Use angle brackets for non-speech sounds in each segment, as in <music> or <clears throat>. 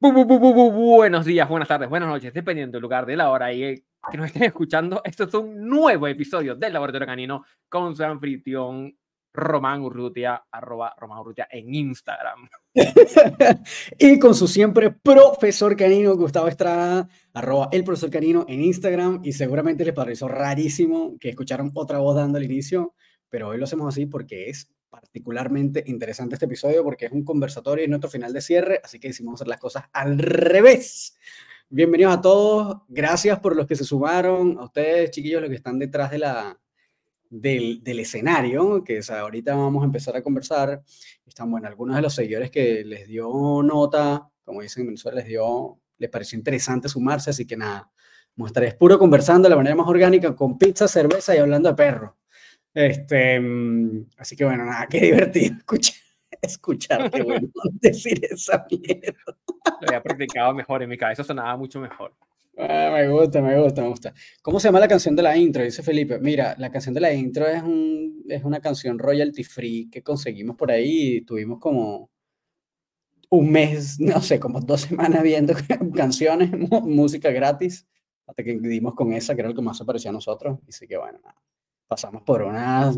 Buenos días, buenas tardes, buenas noches, dependiendo del lugar, de la hora y que nos estén escuchando. Esto es un nuevo episodio del Laboratorio Canino con su anfitrión Román Urrutia, arroba Román Urrutia en Instagram. <laughs> y con su siempre profesor canino Gustavo Estrada, arroba el profesor canino en Instagram. Y seguramente les pareció rarísimo que escucharon otra voz dando el inicio, pero hoy lo hacemos así porque es particularmente interesante este episodio porque es un conversatorio y nuestro final de cierre, así que decidimos hacer las cosas al revés. Bienvenidos a todos, gracias por los que se sumaron, a ustedes chiquillos los que están detrás de la, del, del escenario, que ahorita vamos a empezar a conversar. Están, bueno, algunos de los seguidores que les dio nota, como dicen en Venezuela, les dio, les pareció interesante sumarse, así que nada, a estar puro conversando de la manera más orgánica con pizza, cerveza y hablando de perro. Este, mm, así que bueno, nada, qué <laughs> divertido escuchar, escuchar qué <laughs> bueno decir esa mierda. Lo había practicado mejor, en mi cabeza sonaba mucho mejor. Ah, me gusta, me gusta, me gusta. ¿Cómo se llama la canción de la intro? Dice Felipe. Mira, la canción de la intro es, un, es una canción royalty free que conseguimos por ahí y tuvimos como un mes, no sé, como dos semanas viendo <laughs> canciones, música gratis, hasta que dimos con esa, que era lo que más se parecía a nosotros. Y sí que bueno, nada pasamos por unas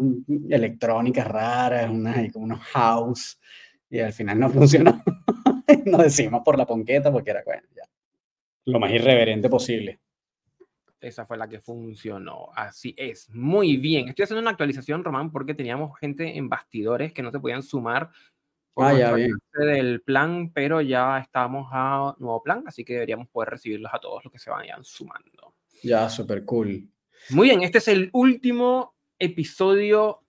electrónicas raras, unas, como unos house, y al final no <laughs> funcionó. Nos decimos por la ponqueta porque era, bueno, ya, lo más irreverente posible. Esa fue la que funcionó. Así es. Muy bien. Estoy haciendo una actualización, Román, porque teníamos gente en bastidores que no se podían sumar por ah, ya, bien. del plan, pero ya estamos a nuevo plan, así que deberíamos poder recibirlos a todos los que se vayan sumando. Ya, súper cool. Muy bien, este es el último episodio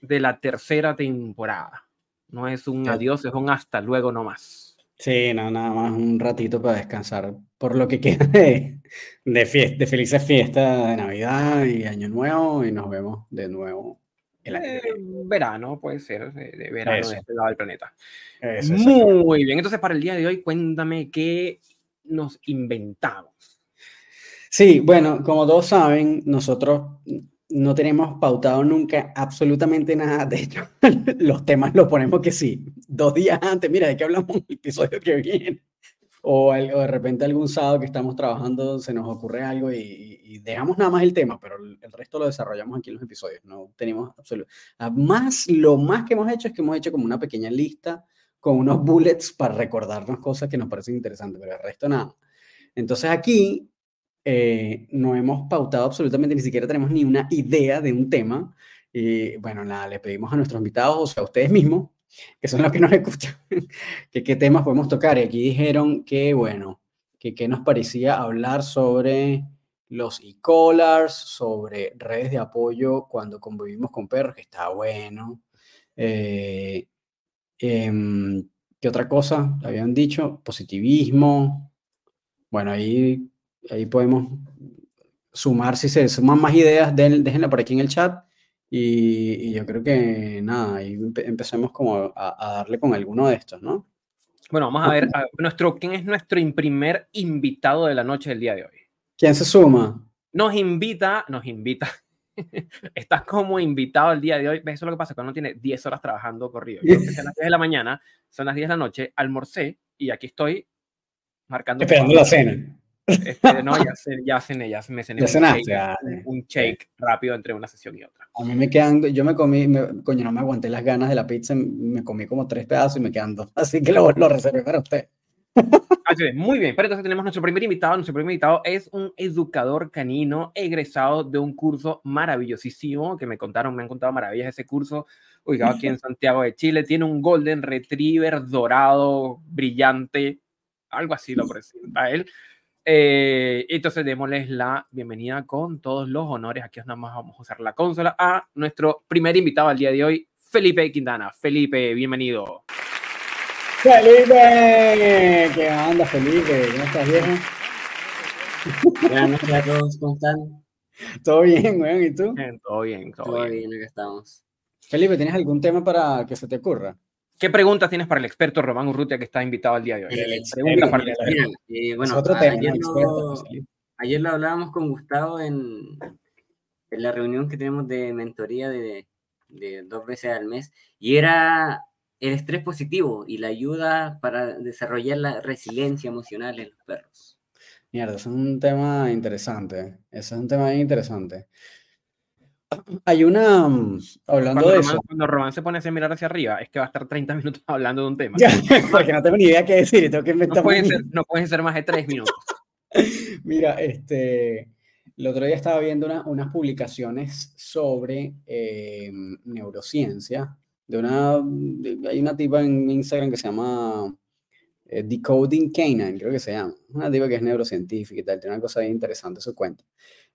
de la tercera temporada. No es un adiós, es un hasta luego nomás. Sí, no, nada más un ratito para descansar por lo que queda de, de, fiesta, de felices fiestas de Navidad y Año Nuevo y nos vemos de nuevo el año. Eh, verano, puede ser, de, verano de este lado del planeta. Muy bien, entonces para el día de hoy cuéntame qué nos inventamos. Sí, bueno, como todos saben, nosotros no tenemos pautado nunca absolutamente nada. De hecho, <laughs> los temas los ponemos que sí, dos días antes, mira, ¿de qué hablamos el episodio que viene? O, de repente algún sábado que estamos trabajando se nos ocurre algo y, dejamos nada más el tema, pero el, resto lo desarrollamos aquí en los episodios. No tenemos absoluto. Más, lo más que hemos hecho es que hemos hecho como una pequeña lista con unos bullets para recordarnos cosas que nos parecen interesantes, pero el resto nada. Entonces aquí eh, no hemos pautado absolutamente, ni siquiera tenemos ni una idea de un tema. Y bueno, nada, le pedimos a nuestros invitados, o sea, a ustedes mismos, que son los que nos <laughs> escuchan, que qué temas podemos tocar. Y aquí dijeron que, bueno, que qué nos parecía hablar sobre los e-collars, sobre redes de apoyo cuando convivimos con perros, que está bueno. Eh, em, ¿Qué otra cosa? Habían dicho, positivismo. Bueno, ahí ahí podemos sumar, si se suman más ideas, déjenla por aquí en el chat. Y, yo creo que nada, ahí empecemos como a, darle con alguno de estos, ¿no? Bueno, vamos a ver nuestro, quién es nuestro primer invitado de la noche del día de hoy. ¿Quién se suma? Nos invita, nos invita. <laughs> Estás como invitado el día de hoy. Eso es lo que pasa cuando uno tiene 10 horas trabajando corrido. Yo que las 10 de la mañana, son las 10 de la noche, almorcé y aquí estoy marcando. Esperando la cena. Este, no, ya, ya cené, ya me cené un, shake, rápido entre una sesión y otra. A mí me quedan, yo me comí, coño, no me aguanté las ganas de la pizza, me comí como tres pedazos y me quedan dos, <laughs> así que lo, lo reservé para usted. muy bien, pero entonces tenemos nuestro primer invitado. Nuestro primer invitado es un educador canino egresado de un curso maravillosísimo que me contaron, me han contado maravillas ese curso, ubicado aquí en <laughs> Santiago de Chile. Tiene un Golden Retriever dorado, brillante, algo así lo <laughs> presenta él. Eh, entonces démosles la bienvenida con todos los honores. Aquí nada más vamos a usar la consola a nuestro primer invitado al día de hoy, Felipe Quintana. Felipe, bienvenido. Felipe, ¿qué onda, Felipe? ¿Cómo estás, viejo? Buenas noches a todos, ¿cómo están? Todo bien, weón, ¿y tú? todo bien, todo, todo bien. bien, estamos. Felipe, ¿tienes algún tema para que se te ocurra? ¿Qué preguntas tienes para el experto Román Urrutia que está invitado al día de hoy? Preguntas para el eh, bueno, ayer, lo, hablábamos con Gustavo en, en, la reunión que tenemos de mentoría de, de, dos veces al mes y era el estrés positivo y la ayuda para desarrollar la resiliencia emocional en los perros. Mierda, es un tema interesante. Es un tema bien interesante. Hay una, mm, hablando de eso. Cuando Román se pone a mirar hacia arriba, es que va a estar 30 minutos <laughs> hablando de un tema. porque no tengo ni idea qué decir tengo que inventar. No pueden, ser, no pueden ser más de 3 minutos. <laughs> Mira, este, el otro día estaba viendo unas publicaciones sobre eh, neurociencia. De una, hay una tipa en Instagram que se llama eh, Decoding Canine, creo que se llama. Una tipa que es neurocientífica y tal, tiene una cosa bien interesante su cuenta.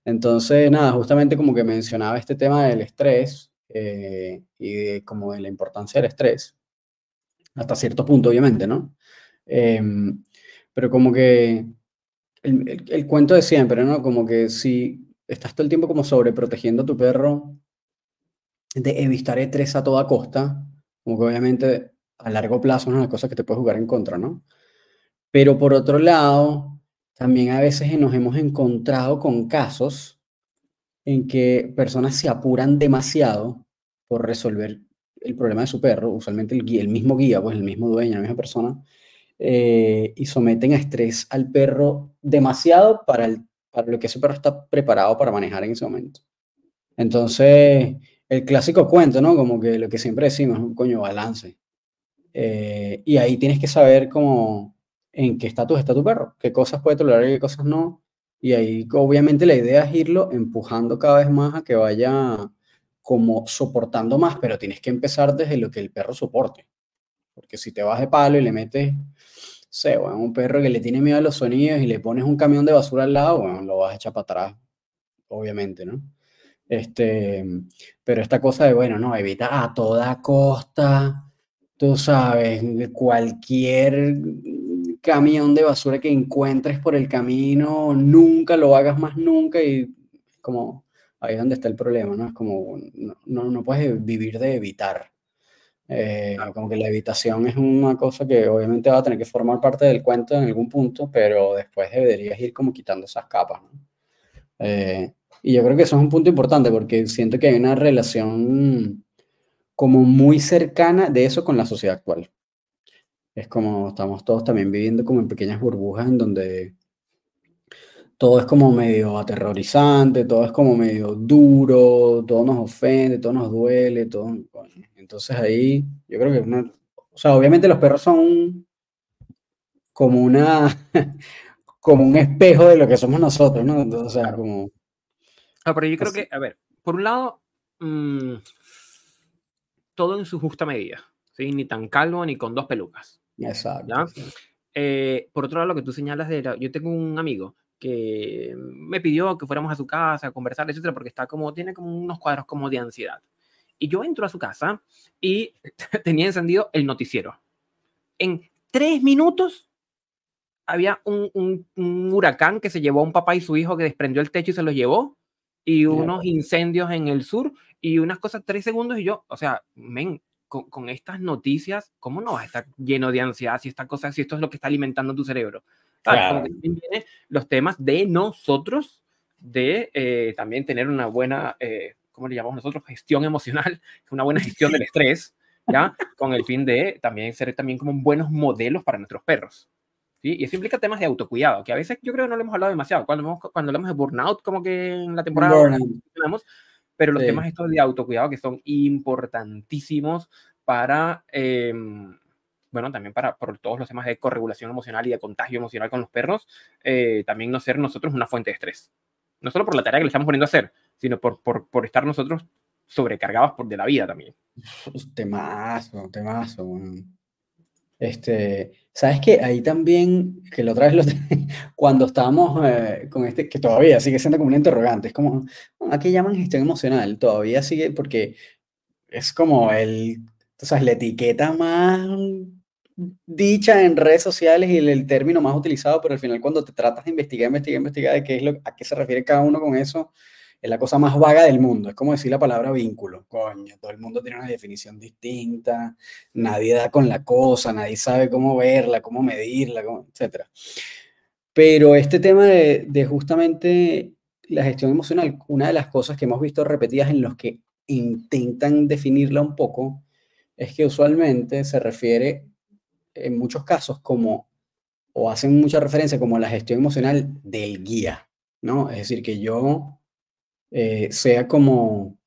Entonces, nada, justamente como que mencionaba este tema del estrés eh, y como de la importancia del estrés, hasta cierto punto, obviamente, ¿no? Em, pero como que el, cuento de siempre, ¿no? Como que si estás todo el tiempo como sobreprotegiendo a tu perro de evitar estrés a toda costa, como que obviamente a largo plazo es una cosa que te puede jugar en contra, ¿no? Pero por otro lado, también a veces nos hemos encontrado con casos en que personas se apuran demasiado por resolver el problema de su perro, usualmente el, mismo guía, pues el mismo dueño, la misma persona, eh, y someten a estrés al perro demasiado para, el, para lo que ese perro está preparado para manejar en ese momento. Entonces, el clásico cuento, ¿no? Como que lo que siempre decimos, un coño, balance. Eh, y ahí tienes que saber cómo, en qué estatus está tu perro, qué cosas puede tolerar y qué cosas no. Y ahí obviamente la idea es irlo empujando cada vez más a que vaya como soportando más, pero tienes que empezar desde lo que el perro soporte. Porque si te vas de palo y le metes, sé, bueno, un perro que le tiene miedo a los sonidos y le pones un camión de basura al lado, bueno, lo vas a echar para atrás, obviamente, ¿no? Este, pero esta cosa de, bueno, no, evita a toda costa, tú sabes, cualquier camión de basura que encuentres por el camino, nunca lo hagas más nunca y como ahí es donde está el problema, ¿no? Es como, no, no puedes vivir de evitar. Eh, como que la evitación es una cosa que obviamente va a tener que formar parte del cuento en algún punto, pero después deberías ir como quitando esas capas. Eh, y yo creo que eso es un punto importante porque siento que hay una relación como muy cercana de eso con la sociedad actual. Es como estamos todos también viviendo como en pequeñas burbujas en donde todo es como medio aterrorizante, todo es como medio duro, todo nos ofende, todo nos duele, todo... Entonces ahí yo creo que una, o sea, obviamente los perros son como una, <laughs> como un espejo de lo que somos nosotros, ¿no? o sea, como... Ah, pero yo creo que, a ver, por un lado, mm, todo en su justa medida, ¿sí? Ni tan calvo ni con dos pelucas. Exacto. Eh, por otro lado, lo que tú señalas de yo tengo un amigo que me pidió que fuéramos a su casa a conversar, etcétera, porque está como, tiene como unos cuadros como de ansiedad. Y yo entro a su casa y <laughs> tenía encendido el noticiero. En tres minutos había un, un, huracán que se llevó a un papá y su hijo que desprendió el techo y se los llevó, y unos incendios en el sur, y unas cosas, tres segundos, y yo, o sea, men, con, con, estas noticias, ¿cómo no vas a estar lleno de ansiedad si esta cosa, si esto es lo que está alimentando tu cerebro? Claro. Como que los temas de nosotros, de eh, también tener una buena eh, ¿cómo le llamamos nosotros? Gestión emocional, <laughs> una buena gestión del estrés, ¿ya? Con el fin de también ser también como buenos modelos para nuestros perros. ¿sí? Y eso implica temas de autocuidado, que a veces yo creo que no lo hemos hablado demasiado. Cuando, cuando hablamos de burnout, como que en la temporada pero los temas estos de autocuidado que son importantísimos para, em, bueno, también para por todos los temas de corregulación emocional y de contagio emocional con los perros, eh, también no ser nosotros una fuente de estrés. No solo por la tarea que le estamos poniendo a hacer, sino por, por, por estar nosotros sobrecargados por de la vida también. <laughs> Temazo, temazo. Este, ¿sabes qué? Ahí también, que la otra vez lo, <laughs> cuando estábamos eh, con este, que todavía sigue siendo como un interrogante, es como, ¿a qué llaman gestión emocional? Todavía sigue, porque es como el, o sea, la etiqueta más dicha en redes sociales y el, término más utilizado, pero al final cuando te tratas de investigar, investigar, investigar de qué es lo, a qué se refiere cada uno con eso, es la cosa más vaga del mundo. Es como decir la palabra vínculo. Coño, todo el mundo tiene una definición distinta, nadie da con la cosa, nadie sabe cómo verla, cómo medirla, etc. Pero este tema de, de justamente la gestión emocional, una de las cosas que hemos visto repetidas en los que intentan definirla un poco, es que usualmente se refiere en muchos casos como, o hacen mucha referencia como la gestión emocional del guía, ¿no? Es decir, que yo eh, sea como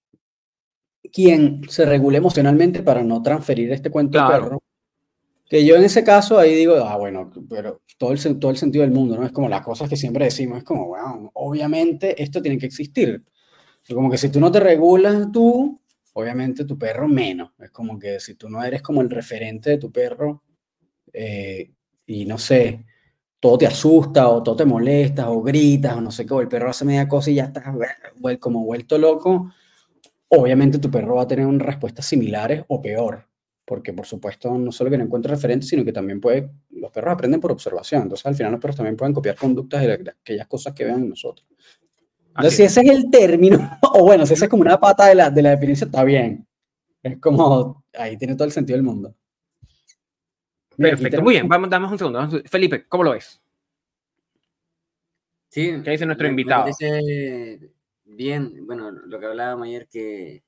quien se regule emocionalmente para no transferir este cuento al perro. Que yo en ese caso ahí digo, ah, bueno, pero todo el, todo el sentido del mundo, ¿no? Es como las cosas que siempre decimos, es como, bueno, obviamente esto tiene que existir. Como que si tú no te regulas tú, obviamente tu perro menos. Es como que si tú no eres como el referente de tu perro eh, y no sé, todo te asusta o todo te molesta o gritas o no sé qué, o el perro hace media cosa y ya estás como vuelto loco, obviamente tu perro va a tener unas respuestas similares o peor, porque por supuesto no solo que no encuentre referentes, sino que también puede, los perros aprenden por observación, entonces al final los perros también pueden copiar conductas de, aquellas cosas que vean en nosotros. Entonces, si ese es el término, <laughs> o bueno, si esa es como una pata de la, de la definición, está bien. Es como, ahí tiene todo el sentido del mundo. Perfecto, muy bien, vamos, damos un segundo. Felipe, ¿cómo lo ves? Sí, ¿Qué dice nuestro invitado? bien, bueno, lo que hablábamos ayer, que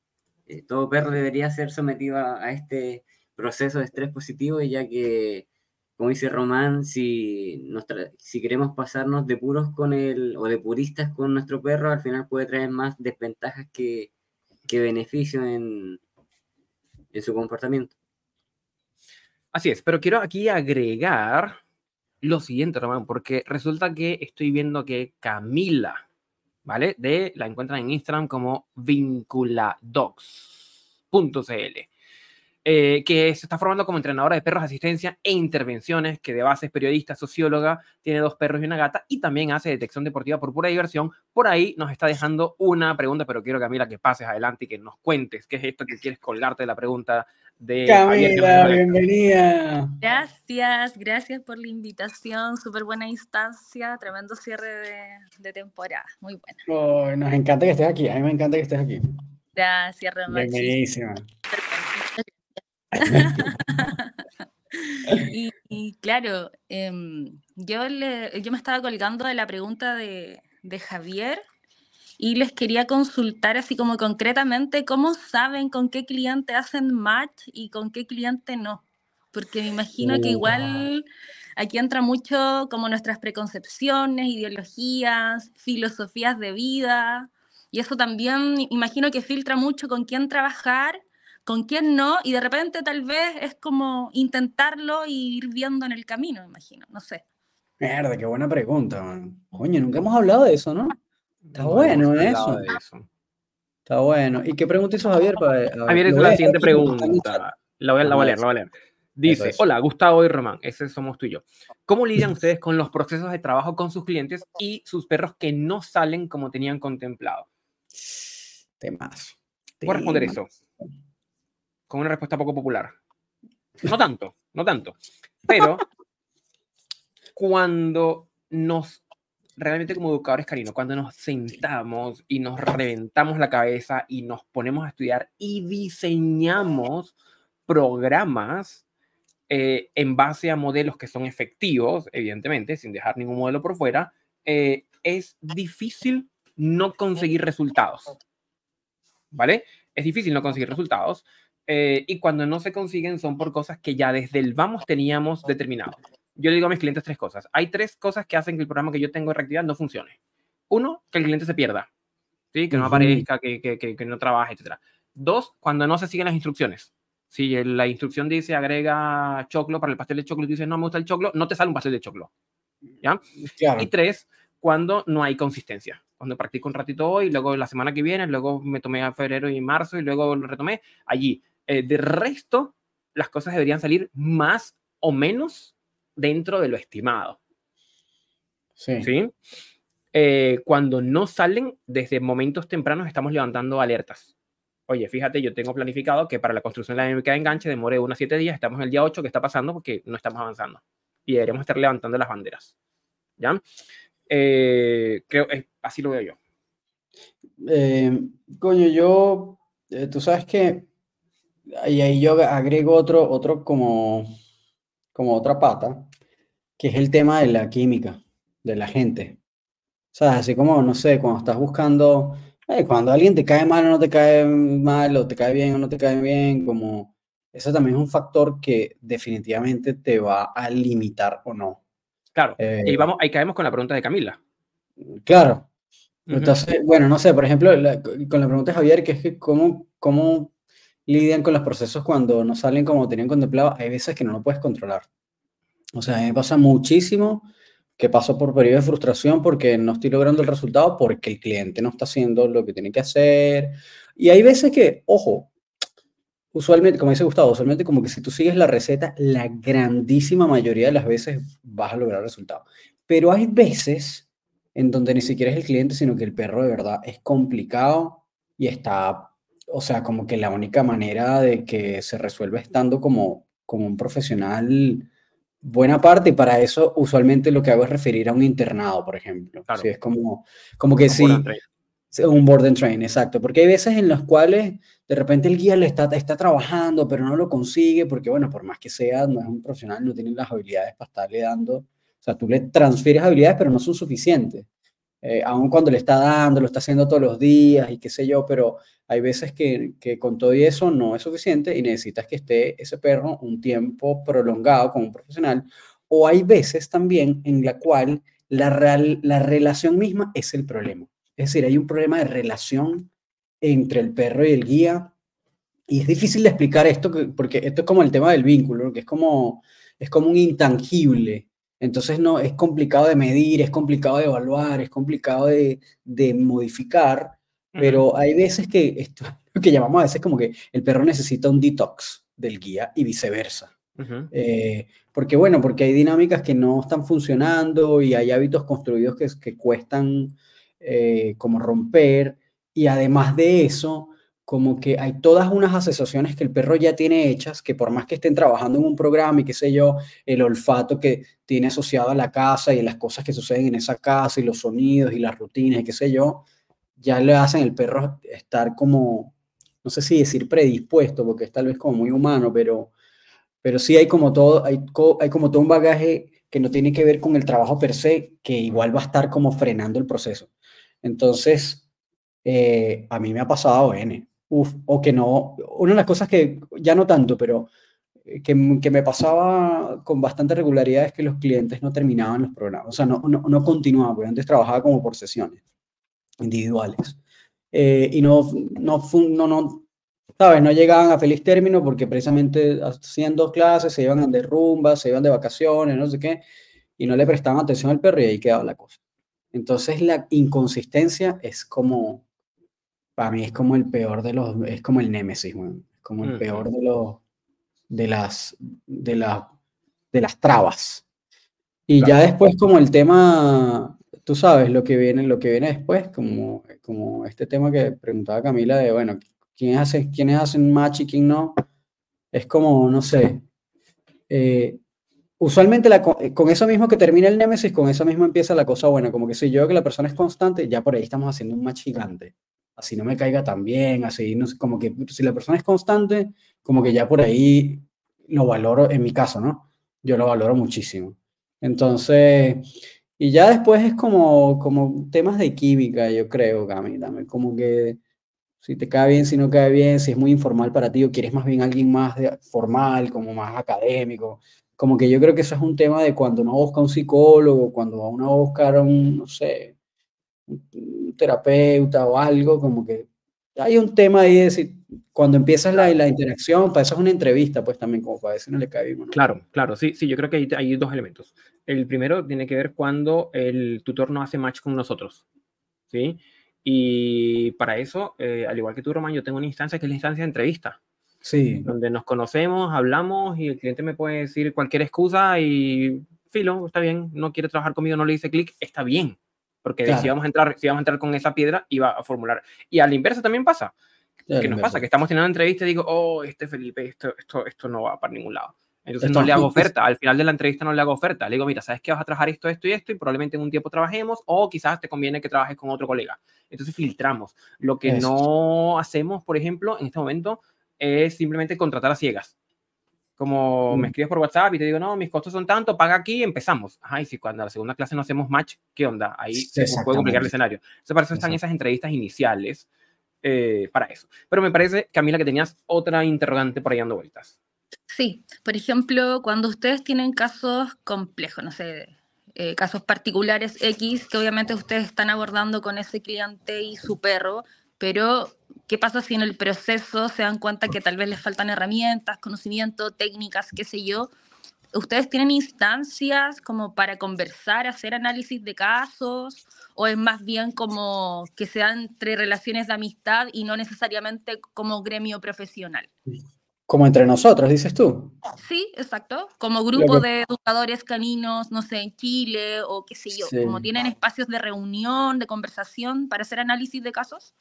eh, todo perro debería ser sometido a, este proceso de estrés positivo, ya que, como dice Román, si, si queremos pasarnos de puros con el, o de puristas con nuestro perro, al final puede traer más desventajas que, que beneficios en, en su comportamiento. Así es, pero quiero aquí agregar lo siguiente, Román, porque resulta que estoy viendo que Camila, ¿vale? De, la encuentran en Instagram como vinculadocs.cl. Eh, que se está formando como entrenadora de perros, asistencia e intervenciones, que de base es periodista, socióloga, tiene dos perros y una gata y también hace detección deportiva por pura diversión. Por ahí nos está dejando una pregunta, pero quiero Camila que pases adelante y que nos cuentes qué es esto que quieres colgarte de la pregunta de Camila, bienvenida. Gracias, gracias por la invitación, súper buena instancia, tremendo cierre de, temporada, muy buena. nos encanta que estés aquí, a mí me encanta que estés aquí. Gracias, Román. Bienvenidísima. Y, claro, em, yo, yo me estaba colgando de la pregunta de, de Javier y les quería consultar así como concretamente cómo saben con qué cliente hacen match y con qué cliente no. Porque me imagino que igual aquí entra mucho como nuestras preconcepciones, ideologías, filosofías de vida. Y eso también imagino que filtra mucho con quién trabajar, con quién no. Y de repente tal vez es como intentarlo y ir viendo en el camino, me imagino. No sé. Mierda, qué buena pregunta. Coño, nunca hemos hablado de eso, ¿no? Está bueno eso. Está bueno. ¿Y qué pregunta hizo Javier? Javier es la siguiente pregunta. La voy, a, leer, la voy a leer. Dice, hola, Gustavo y Román, ese somos tú y yo. ¿Cómo lidian ustedes con los procesos de trabajo con sus clientes y sus perros que no salen como tenían contemplado? Temas. ¿Puedo responder eso? Con una respuesta poco popular. No tanto, no tanto. Pero cuando nos realmente como educadores cariño, cuando nos sentamos y nos reventamos la cabeza y nos ponemos a estudiar y diseñamos programas eh, en base a modelos que son efectivos, evidentemente, sin dejar ningún modelo por fuera, eh, es difícil no conseguir resultados. ¿Vale? Es difícil no conseguir resultados. Eh, y cuando no se consiguen son por cosas que ya desde el vamos teníamos determinado yo le digo a mis clientes tres cosas. Hay tres cosas que hacen que el programa que yo tengo de reactividad no funcione. Uno, que el cliente se pierda, ¿sí? que no aparezca, que, que, que, no trabaje, etc. Dos, cuando no se siguen las instrucciones. Si la instrucción dice agrega choclo para el pastel de choclo y tú dices no me gusta el choclo, no te sale un pastel de choclo. ¿Ya? Y tres, cuando no hay consistencia. Cuando practico un ratito hoy, luego la semana que viene, luego me tomé a febrero y marzo y luego lo retomé allí. Eh, de resto, las cosas deberían salir más o menos dentro de lo estimado. Sí. Eh, cuando no salen, desde momentos tempranos estamos levantando alertas. Oye, fíjate, yo tengo planificado que para la construcción de la dinámica de enganche demore unos siete días, estamos en el día 8, ¿qué está pasando? Porque no estamos avanzando. Y deberíamos estar levantando las banderas. ¿Ya? Eh, creo, que así lo veo yo. Eh, coño, yo, tú sabes que, y ahí yo agrego otro, otro como, como otra pata, que es el tema de la química de la gente. O sea, así como, no sé, cuando estás buscando, eh, cuando alguien te cae mal o no te cae mal, o te cae bien o no te cae bien, como Eso también es un factor que definitivamente te va a limitar o no. Claro, y eh, vamos, ahí caemos con la pregunta de Camila. Claro. Entonces, bueno, no sé, por ejemplo, con la pregunta de Javier, que es que cómo, cómo lidian con los procesos cuando no salen como tenían contemplado, hay veces que no lo puedes controlar. O sea, a mí me pasa muchísimo que paso por periodos de frustración porque no estoy logrando el resultado porque el cliente no está haciendo lo que tiene que hacer. Y hay veces que, ojo, usualmente, como dice Gustavo, usualmente como que si tú sigues la receta, la grandísima mayoría de las veces vas a lograr resultados. Pero hay veces en donde ni siquiera es el cliente, sino que el perro de verdad es complicado y está, o sea, como que la única manera de que se resuelva estando como, como un profesional buena parte y para eso usualmente lo que hago es referir a un internado, por ejemplo. Claro. es como, como que sí. Un board and train, exacto. Porque hay veces en las cuales de repente el guía le está, está trabajando, pero no lo consigue, porque bueno, por más que sea, no es un profesional, no tiene las habilidades para estarle dando. O sea, tú le transfieres habilidades, pero no son suficientes. Eh, aun cuando le está dando, lo está haciendo todos los días y qué sé yo, pero hay veces que, que, con todo y eso no es suficiente y necesitas que esté ese perro un tiempo prolongado con un profesional. O hay veces también en la cual la, real, la relación misma es el problema. Es decir, hay un problema de relación entre el perro y el guía. Y es difícil de explicar esto porque esto es como el tema del vínculo, que es como, es como un intangible. Entonces no, es complicado de medir, es complicado de evaluar, es complicado de, de modificar, pero hay veces que esto, lo que llamamos a veces como que el perro necesita un detox del guía y viceversa. Eh, porque bueno, porque hay dinámicas que no están funcionando y hay hábitos construidos que, que cuestan eh, como romper. Y además de eso, como que hay todas unas asociaciones que el perro ya tiene hechas, que por más que estén trabajando en un programa y qué sé yo, el olfato que tiene asociado a la casa y las cosas que suceden en esa casa y los sonidos y las rutinas y qué sé yo, ya le hacen el perro estar como, no sé si decir predispuesto, porque es tal vez como muy humano, pero, pero sí hay como todo, hay, hay como todo un bagaje que no tiene que ver con el trabajo per se, que igual va a estar como frenando el proceso. Entonces, eh, a mí me ha pasado N. Uf, o que no, una de las cosas que ya no tanto, pero eh, que, que, me pasaba con bastante regularidad es que los clientes no terminaban los programas, o sea, no, no, no continuaban, porque antes trabajaba como por sesiones individuales. Eh, y no, no, no, no, ¿sabes? No llegaban a feliz término porque precisamente hacían dos clases, se iban de rumba, se iban de vacaciones, no sé qué, y no le prestaban atención al perro y ahí quedaba la cosa. Entonces la inconsistencia es como, para mí es como el peor de los, es como el némesis, es como el peor de los, de las, de las, de las trabas. Y ya después como el tema, tú sabes, lo que viene, lo que viene después, como, como este tema que preguntaba Camila de, bueno, ¿quiénes hacen, quiénes hacen match y quién no? Es como, no sé, eh, usualmente la, eh, con eso mismo que termina el Némesis, con eso mismo empieza la cosa buena. Como que si yo que la persona es constante, ya por ahí estamos haciendo un match gigante. Así no me caiga tan bien, así, no sé, como que si la persona es constante, como que ya por ahí lo valoro, en mi caso, ¿no? Yo lo valoro muchísimo. Entonces, y ya después es como, como temas de química, yo creo, Gami, como que si te cae bien, si no cae bien, si es muy informal para ti o quieres más bien alguien más formal, como más académico como que yo creo que eso es un tema de cuando uno busca un psicólogo, cuando uno va a un, no sé, un terapeuta o algo, como que hay un tema ahí de decir, cuando empiezas la, la interacción, para eso es una entrevista, pues también, como para decir no le cae bien. Claro, claro, sí, sí, yo creo que hay, hay, dos elementos. El primero tiene que ver cuando el tutor no hace match con nosotros, ¿sí? Y para eso, eh, al igual que tú, Román, yo tengo una instancia que es la instancia de entrevista. Sí. Donde nos conocemos, hablamos y el cliente me puede decir cualquier excusa y filo, está bien, no quiere trabajar conmigo, no le dice clic, está bien. Porque si, vamos a entrar, si vamos a entrar con esa piedra, iba a formular. Y a la inversa también pasa. ¿Qué nos pasa? Que estamos teniendo una entrevista y digo, oh, este Felipe, esto, esto, esto no va para ningún lado. Entonces no le hago oferta. Al final de la entrevista no le hago oferta. Le digo, mira, sabes que vas a trabajar esto, esto y esto, y probablemente en un tiempo trabajemos, o quizás te conviene que trabajes con otro colega. Entonces filtramos. Lo que no hacemos, por ejemplo, en este momento, es simplemente contratar a ciegas. Como me mm. escribes por WhatsApp y te digo, no, mis costos son tanto, paga aquí y empezamos. Ajá, y si cuando a la segunda clase no hacemos match, ¿qué onda? Ahí se puede complicar el escenario. Entonces, para eso están esas entrevistas iniciales eh, para eso. Pero me parece, Camila, que tenías otra interrogante por ahí dando vueltas. Sí, por ejemplo, cuando ustedes tienen casos complejos, no sé, eh, casos particulares X, que obviamente ustedes están abordando con ese cliente y su perro, pero ¿qué pasa si en el proceso se dan cuenta que tal vez les faltan herramientas, conocimiento, técnicas, qué sé yo? ¿Ustedes tienen instancias como para conversar, hacer análisis de casos? ¿O es más bien como que se dan entre relaciones de amistad y no necesariamente como gremio profesional? Como entre nosotros, dices tú. Sí, exacto. Como grupo de educadores caninos, no sé, en Chile o qué sé yo. Como tienen espacios de reunión, de conversación para hacer análisis de casos.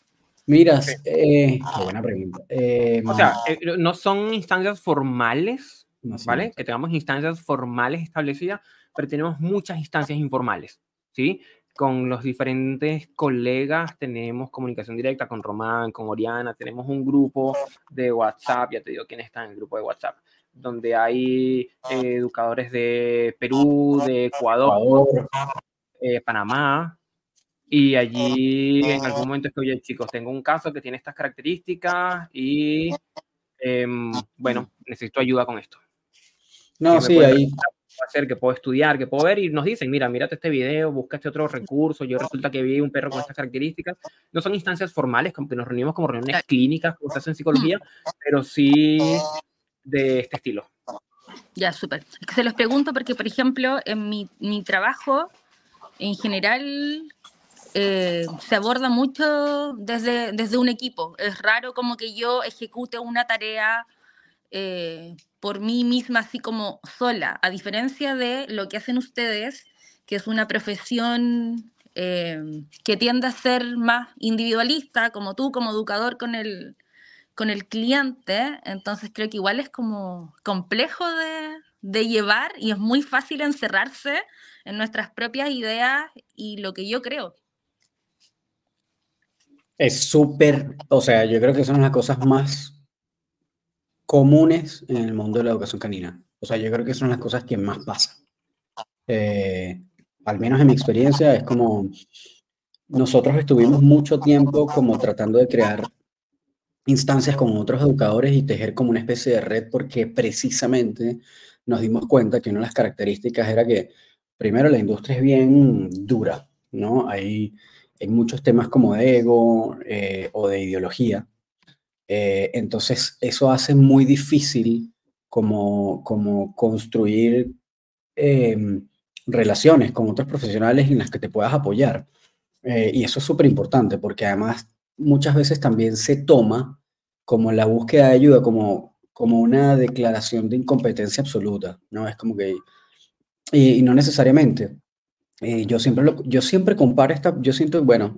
Miras, eh, qué buena pregunta. o sea, eh, no son instancias formales, ¿vale? Que tengamos instancias formales establecidas, pero tenemos muchas instancias informales, ¿sí? con los diferentes colegas tenemos comunicación directa con Román, con Oriana, tenemos un grupo de WhatsApp, ya te digo quién está en el grupo de WhatsApp, donde hay eh, educadores de Perú, de Ecuador, eh, Panamá, y allí en algún momento es que, oye chicos, tengo un caso que tiene estas características y, em, bueno, necesito ayuda con esto. No, sí, ahí hacer, que puedo estudiar, que puedo ver y nos dicen, mira, mírate este video, busca este otro recurso, yo resulta que vi un perro con estas características. No son instancias formales, como que nos reunimos como reuniones clínicas, como se hace en psicología, pero sí de este estilo. Ya, súper. Se los pregunto porque, por ejemplo, en mi, mi trabajo, en general, eh, se aborda mucho desde, desde un equipo. Es raro como que yo ejecute una tarea eh, por mí misma, así como sola, a diferencia de lo que hacen ustedes, que es una profesión eh, que tiende a ser más individualista, como tú, como educador con el, con el cliente, entonces creo que igual es como complejo de, de llevar y es muy fácil encerrarse en nuestras propias ideas y lo que yo creo. Es súper, o sea, yo creo que son las cosas más comunes en el mundo de la educación canina. O sea, yo creo que son las cosas que más pasan. Eh, al menos en mi experiencia, es como nosotros estuvimos mucho tiempo como tratando de crear instancias con otros educadores y tejer como una especie de red porque precisamente nos dimos cuenta que una de las características era que primero la industria es bien dura, ¿no? Hay, hay muchos temas como de ego eh, o de ideología eh, entonces, eso hace muy difícil como, como construir em, relaciones con otros profesionales en las que te puedas apoyar. Eh, y eso es súper importante porque además muchas veces también se toma como la búsqueda de ayuda como, como una declaración de incompetencia absoluta, ¿no? Es como que... Y, no necesariamente. Eh, yo, siempre lo, yo siempre comparo esta... Yo siento, bueno,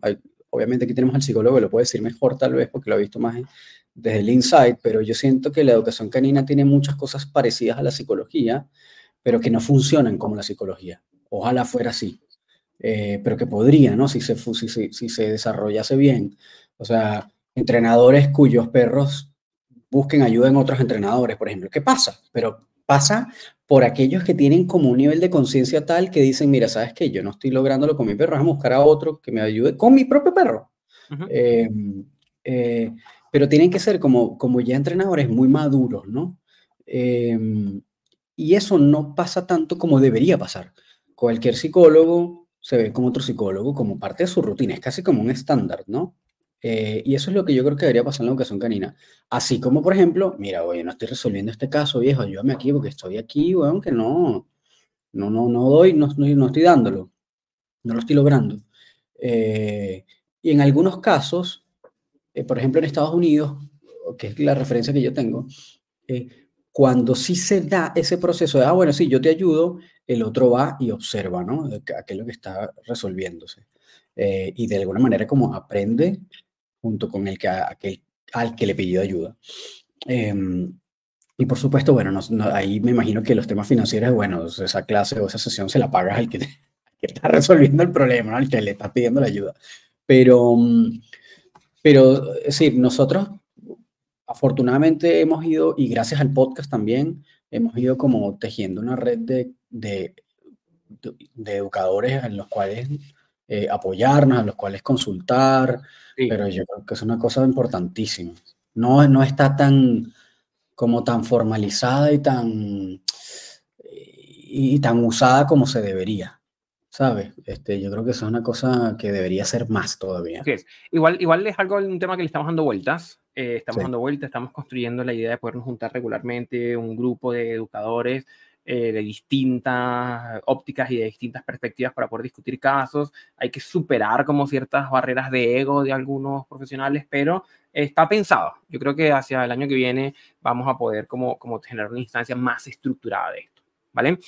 obviamente aquí tenemos al psicólogo que lo puede decir mejor tal vez porque lo ha visto más desde el insight, pero yo siento que la educación canina tiene muchas cosas parecidas a la psicología, pero que no funcionan como la psicología. Ojalá fuera así, eh, pero que podría, ¿no? Si se, si, si se desarrollase bien. O sea, entrenadores cuyos perros busquen ayuda en otros entrenadores, por ejemplo. ¿Qué pasa? Pero pasa por aquellos que tienen como un nivel de conciencia tal que dicen, mira, ¿sabes qué? Yo no estoy lográndolo con mi perro, vamos a buscar a otro que me ayude con mi propio perro. Eh, pero tienen que ser como, como ya entrenadores muy maduros, ¿no? Em, y eso no pasa tanto como debería pasar. Cualquier psicólogo se ve como otro psicólogo, como parte de su rutina, es casi como un estándar, ¿no? Eh, y eso es lo que yo creo que debería pasar en la educación canina. Así como, por ejemplo, mira, oye, no estoy resolviendo este caso, viejo, ayúdame aquí porque estoy aquí, weón, que no, no, no, no doy, no, no, estoy dándolo, no lo estoy logrando. Eh, y en algunos casos, eh, por ejemplo, en Estados Unidos, que es la referencia que yo tengo, eh, cuando sí se da ese proceso de, ah, bueno, sí, yo te ayudo, el otro va y observa, ¿no? Aquello que está resolviéndose. Eh, y de alguna manera como aprende junto con el que, al que le pidió ayuda. Em, y por supuesto, bueno, ahí me imagino que los temas financieros, bueno, esa clase o esa sesión se la pagas al que, está resolviendo el problema, ¿no? al que le está pidiendo la ayuda. Pero, mm, pero sí, nosotros afortunadamente hemos ido, y gracias al podcast también, hemos ido como tejiendo una red de, de, educadores en los cuales eh, apoyarnos, en los cuales consultar, pero yo creo que es una cosa importantísima. No, no está tan como tan formalizada y tan, y tan usada como se debería. ¿Sabes? Este, yo creo que eso es una cosa que debería ser más todavía. es. Igual, igual es algo, un tema que le estamos dando vueltas. Eh, estamos dando vueltas, estamos construyendo la idea de podernos juntar regularmente, un grupo de educadores eh, de distintas ópticas y de distintas perspectivas para poder discutir casos. Hay que superar como ciertas barreras de ego de algunos profesionales, pero está pensado. Yo creo que hacia el año que viene vamos a poder como, como generar una instancia más estructurada de esto, ¿vale?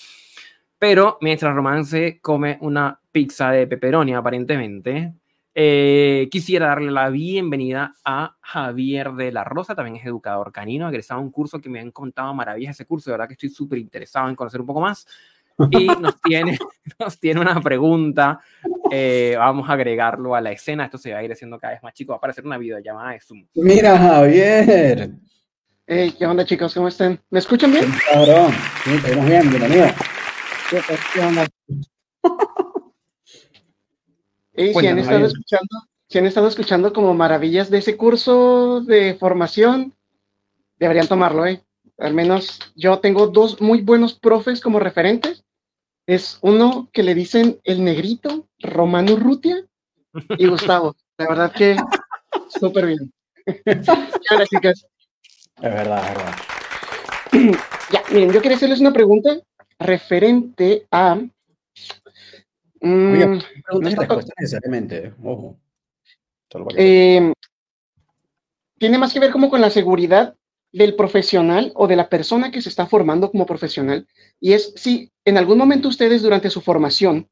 Pero mientras Romance come una pizza de pepperoni, aparentemente, eh, quisiera darle la bienvenida a Javier de la Rosa, también es educador canino, egresado a un curso que me han contado maravillas ese curso, de verdad que estoy súper interesado en conocer un poco más. Y <laughs> nos tiene, <laughs> nos tiene una pregunta, eh, vamos a agregarlo a la escena, esto se va a ir haciendo cada vez más chico, va a aparecer una videollamada de Zoom. Mira Javier. Hey, ¿qué onda chicos? ¿Cómo están? ¿Me escuchan bien? Cabrón, sí, estamos bien, bienvenido. ¿Qué onda? <laughs> si han estado escuchando, si han estado escuchando como maravillas de ese curso de formación, deberían tomarlo, ¿eh? Al menos yo tengo dos muy buenos profes como referentes. Es uno que le dicen el negrito, Romano Rutia, y Gustavo. La verdad que súper bien. <laughs> Hola, chicas. Es verdad, es verdad. Ya, miren, yo quería hacerles una pregunta referente a Mm, necesariamente, ojo. Eh, tiene más que ver como con la seguridad del profesional o de la persona que se está formando como profesional. Y es si en algún momento ustedes durante su formación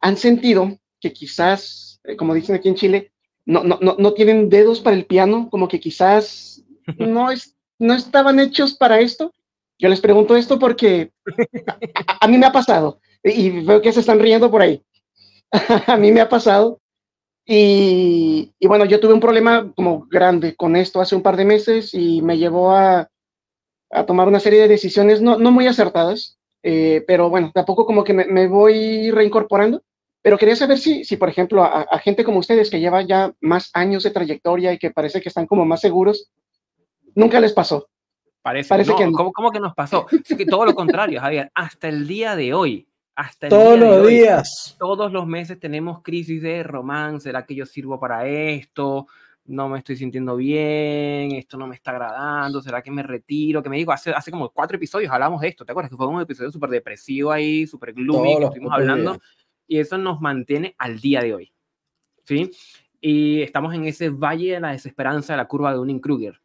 han sentido que quizás, eh, como dicen aquí en Chile, no, no, no, tienen dedos para el piano, como que quizás <laughs> no, es, no estaban hechos para esto. Yo les pregunto esto porque a mí me ha pasado y veo que se están riendo por ahí. <laughs> a mí me ha pasado. Y, bueno, yo tuve un problema como grande con esto hace un par de meses y me llevó a, a tomar una serie de decisiones no, no muy acertadas, eh, pero bueno, tampoco como que me, voy reincorporando. Pero quería saber si, si por ejemplo, a, gente como ustedes que lleva ya más años de trayectoria y que parece que están como más seguros, nunca les pasó. Parece, Parece que no. ¿Cómo, ¿Cómo, que nos pasó? Es que todo lo contrario, Javier. Hasta el día de hoy, hasta todos los días. Todos los meses tenemos crisis de romance. ¿Será que yo sirvo para esto? No me estoy sintiendo bien, esto no me está agradando, ¿será que me retiro? Que me digo, hace, hace como cuatro episodios hablamos de esto, ¿te acuerdas? Que fue un episodio súper depresivo ahí, súper gloomy, que estuvimos hablando, y eso nos mantiene al día de hoy, ¿sí? Y estamos en ese valle de la desesperanza de la curva de un Kruger,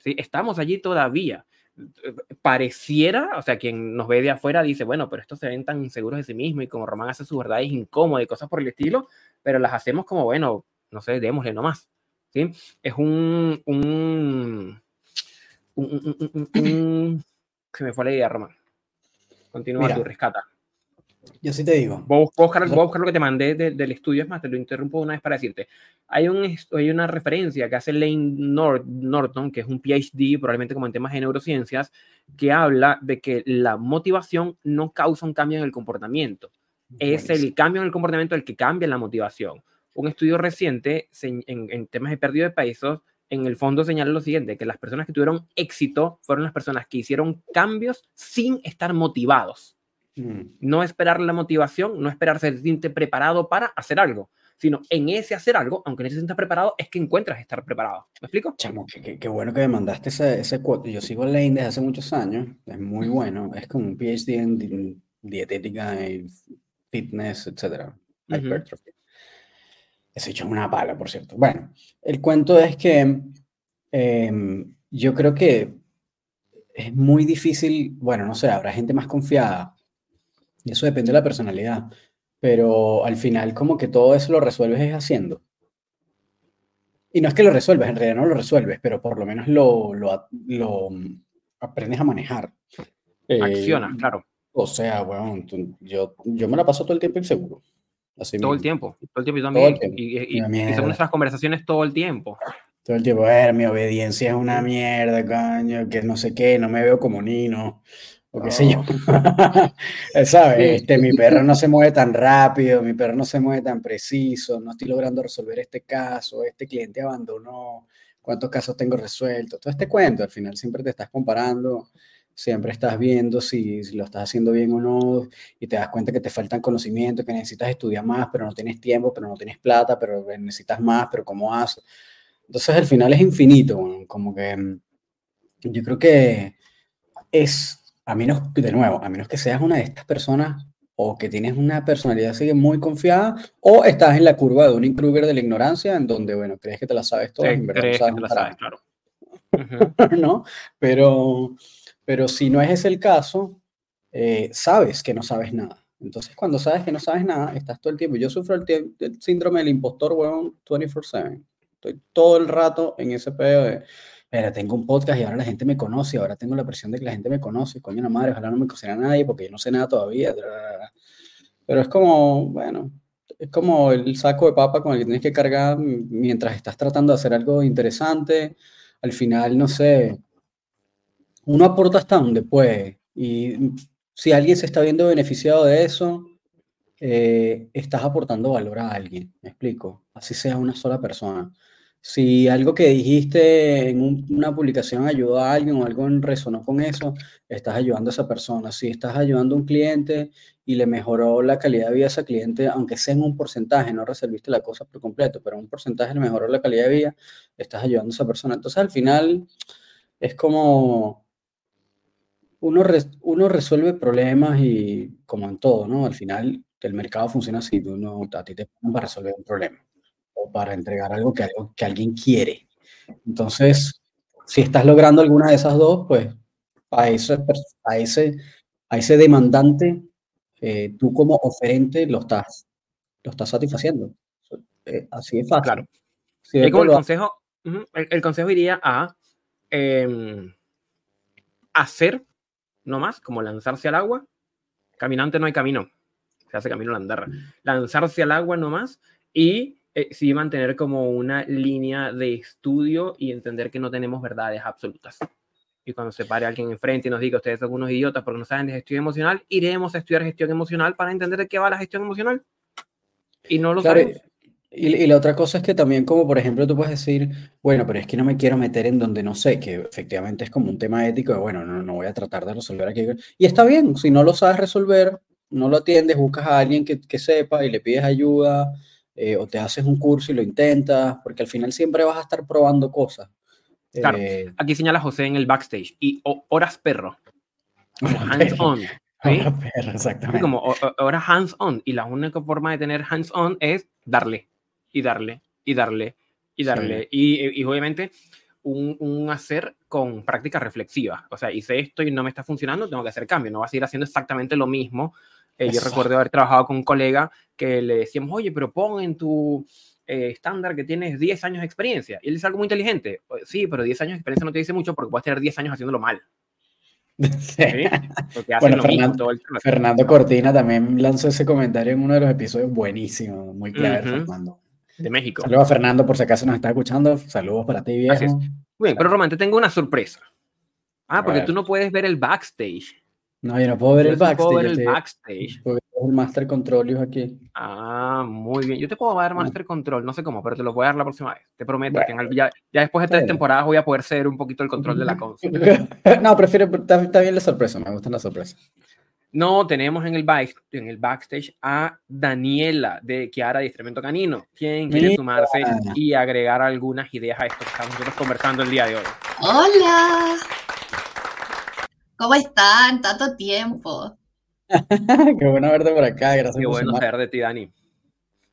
¿sí? Estamos allí todavía pareciera, o sea, quien nos ve de afuera dice, bueno, pero estos se ven tan seguros de sí mismos y como Román hace sus verdades incómodas y cosas por el estilo, pero las hacemos como, bueno, no sé, démosle nomás. ¿sí? Es un, un, se me fue la idea, Román. Continúa tu rescata. Yo sí te digo. Voy a buscar, lo que te mandé del estudio, es más, te lo interrumpo una vez para decirte. Hay, un, hay una referencia que hace Lane Norton, que es un PhD, probablemente como en temas de neurociencias, que habla de que la motivación no causa un cambio en el comportamiento. Es el cambio en el comportamiento el que cambia la motivación. Un estudio reciente en, en temas de pérdida de pesos, en el fondo señala lo siguiente, que las personas que tuvieron éxito fueron las personas que hicieron cambios sin estar motivados. Mm. No esperar la motivación, no esperar sentirte preparado para hacer algo, sino en ese hacer algo, aunque no te sientas preparado, es que encuentras estar preparado. ¿Me explico? Chamo, qué, bueno que me mandaste ese, ese Yo sigo Lane desde hace muchos años, es muy bueno, es como un PhD en dietética y fitness, etc. Hypertrophy. Eso hecho una pala, por cierto. Bueno, el cuento es que em, yo creo que es muy difícil, bueno, no sé, habrá gente más confiada y eso depende de la personalidad. Pero al final como que todo eso lo resuelves es haciendo. Y no es que lo resuelves, en realidad no lo resuelves, pero por lo menos lo, lo, lo aprendes a manejar. Eh, Accionas, claro. O sea, bueno, yo, yo me la paso todo el tiempo inseguro. Así todo el tiempo, todo el tiempo yo también. Y, y, son nuestras conversaciones todo el tiempo. Todo el tiempo, a ver, mi obediencia es una mierda, coño, que no sé qué, no me veo como Nino o qué sé yo. <laughs> ¿Sabes? Este, mi perro no se mueve tan rápido, mi perro no se mueve tan preciso, no estoy logrando resolver este caso, este cliente abandonó, cuántos casos tengo resueltos, todo este cuento, al final siempre te estás comparando, siempre estás viendo si, lo estás haciendo bien o no, y te das cuenta que te faltan conocimientos, que necesitas estudiar más, pero no tienes tiempo, pero no tienes plata, pero necesitas más, pero ¿cómo haces? Entonces al final es infinito, como que mm, yo creo que es, a menos, de nuevo, a menos que seas una de estas personas o que tienes una personalidad así muy confiada, o estás en la curva de un Kruger de la ignorancia, en donde, bueno, crees que te la sabes todo, en verdad no sabes, que la sabes claro. <laughs> ¿No? Pero, pero si no es ese el caso, eh, sabes que no sabes nada. Entonces, cuando sabes que no sabes nada, estás todo el tiempo. Yo sufro el, síndrome del impostor, weón, 24-7. Estoy todo el rato en ese pedo de, pero tengo un podcast y ahora la gente me conoce, ahora tengo la presión de que la gente me conoce, coño la madre, ojalá no me conociera nadie porque yo no sé nada todavía. Pero es como, bueno, es como el saco de papa con el que tienes que cargar mientras estás tratando de hacer algo interesante. Al final, no sé, uno aporta hasta donde puede. Y si alguien se está viendo beneficiado de eso, eh, estás aportando valor a alguien. Me explico. Así sea una sola persona. Si algo que dijiste en una publicación ayudó a alguien o algo resonó con eso, estás ayudando a esa persona. Si estás ayudando a un cliente y le mejoró la calidad de vida a ese cliente, aunque sea en un porcentaje, no resolviste la cosa por completo, pero un porcentaje le mejoró la calidad de vida, estás ayudando a esa persona. Entonces al final es como uno, resuelve problemas y como en todo, ¿no? Al final el mercado funciona así, tú no, a ti te para resolver un problema o para entregar algo que, que alguien quiere. Entonces, si estás logrando alguna de esas dos, pues a ese, a ese, a ese demandante, eh, tú como oferente lo estás, lo estás satisfaciendo. Eh, así es fácil. Claro. el, consejo, el, consejo iría a em, hacer, no más, como lanzarse al agua. Caminante no hay camino, se hace camino la andarra. Lanzarse al agua no más y eh, sí mantener como una línea de estudio y entender que no tenemos verdades absolutas. Y cuando se pare alguien enfrente y nos diga, ustedes son unos idiotas porque no saben de gestión emocional, iremos a estudiar gestión emocional para entender de qué va la gestión emocional. Y no lo sabemos. Y, y, la otra cosa es que también, como por ejemplo, tú puedes decir, bueno, pero es que no me quiero meter en donde no sé, que efectivamente es como un tema ético, de, bueno, no, no voy a tratar de resolver aquí. Y está bien, si no lo sabes resolver, no lo atiendes, buscas a alguien que, que sepa y le pides ayuda eh, o te haces un curso y lo intentas, porque al final siempre vas a estar probando cosas. Claro, eh, aquí señala José en el backstage y horas perro, hands-on. <laughs> Horas perro, exactamente. Como horas hands-on y la única forma de tener hands-on es darle y darle y darle y darle. Y, y, obviamente un, un, hacer con práctica reflexiva. O sea, hice esto y no me está funcionando, tengo que hacer cambio. No vas a ir haciendo exactamente lo mismo eh, yo recuerdo haber trabajado con un colega que le decíamos, oye, pero pon en tu eh, estándar que tienes 10 años de experiencia. Y él es algo muy inteligente. Sí, pero 10 años de experiencia no te dice mucho porque puedes tener 10 años haciéndolo mal. <laughs> ¿Sí? bueno, Fernando, Fernando, Cortina también lanzó ese comentario en uno de los episodios buenísimo, muy clave, Fernando. De México. Saludos a Fernando por si acaso nos está escuchando. Saludos para ti, viejo. Muy bien, pero Román, te tengo una sorpresa. Ah, porque tú no puedes ver el backstage. No, yo no puedo ver el backstage. Puedo ver el backstage. el Master Control aquí. Ah, muy bien. Yo te puedo dar Master Control, no sé cómo, pero te lo voy a dar la próxima vez. Te prometo que ya, ya, después de tres temporadas voy a poder ceder un poquito el control de la <laughs> consola. no, prefiero, está, bien la sorpresa, me gustan las sorpresas. No, tenemos en el, back, en el backstage a Daniela de Kiara Distremento Canino, quien quiere sumarse y agregar algunas ideas a esto que estamos nosotros conversando el día de hoy. Hola. ¿Cómo están? Tanto tiempo. <laughs> Qué bueno verte por acá, gracias. Qué bueno saber de ti, Dani.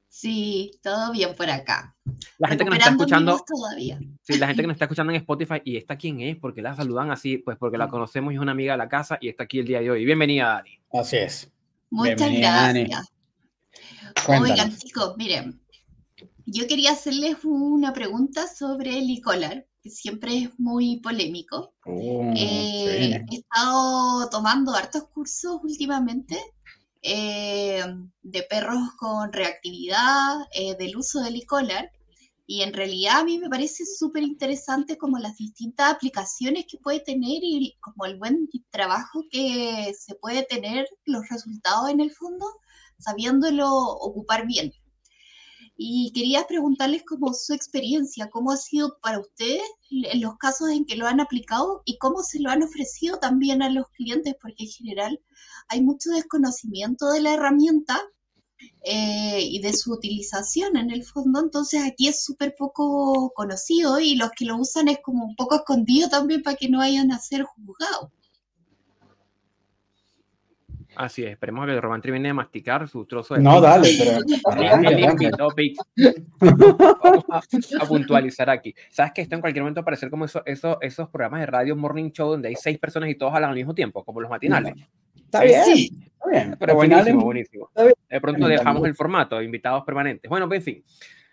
Sí, todo bien por acá. La gente que nos está escuchando. Todavía. Sí, la gente que nos está escuchando en Spotify, ¿y esta quién es? Porque la saludan así, pues porque la conocemos y es una amiga de la casa y está aquí el día de hoy. Bienvenida, Dani. Así es. Muchas gracias. Oigan, chicos, miren, yo quería hacerles una pregunta sobre el e que siempre es muy polémico. Oh, eh, he estado tomando hartos cursos últimamente eh, de perros con reactividad, eh, del uso del e y en realidad a mí me parece súper interesante como las distintas aplicaciones que puede tener y como el buen trabajo que se puede tener, los resultados en el fondo, sabiéndolo ocupar bien. Y quería preguntarles como su experiencia, cómo ha sido para ustedes en los casos en que lo han aplicado y cómo se lo han ofrecido también a los clientes, porque en general hay mucho desconocimiento de la herramienta eh, y de su utilización en el fondo, entonces aquí es súper poco conocido y los que lo usan es como un poco escondido también para que no vayan a ser juzgados. Así es, esperemos que Román termine de masticar su trozo de. No, dale, pero. <laughs> <laughs> Vamos a, puntualizar aquí. Sabes que esto en cualquier momento va a parecer como eso, eso, esos programas de radio morning show donde hay seis personas y todos hablan al mismo tiempo, como los matinales. Está bien, está bien. Pero buenísimo, buenísimo. De pronto dejamos el formato, invitados permanentes. Bueno, en fin.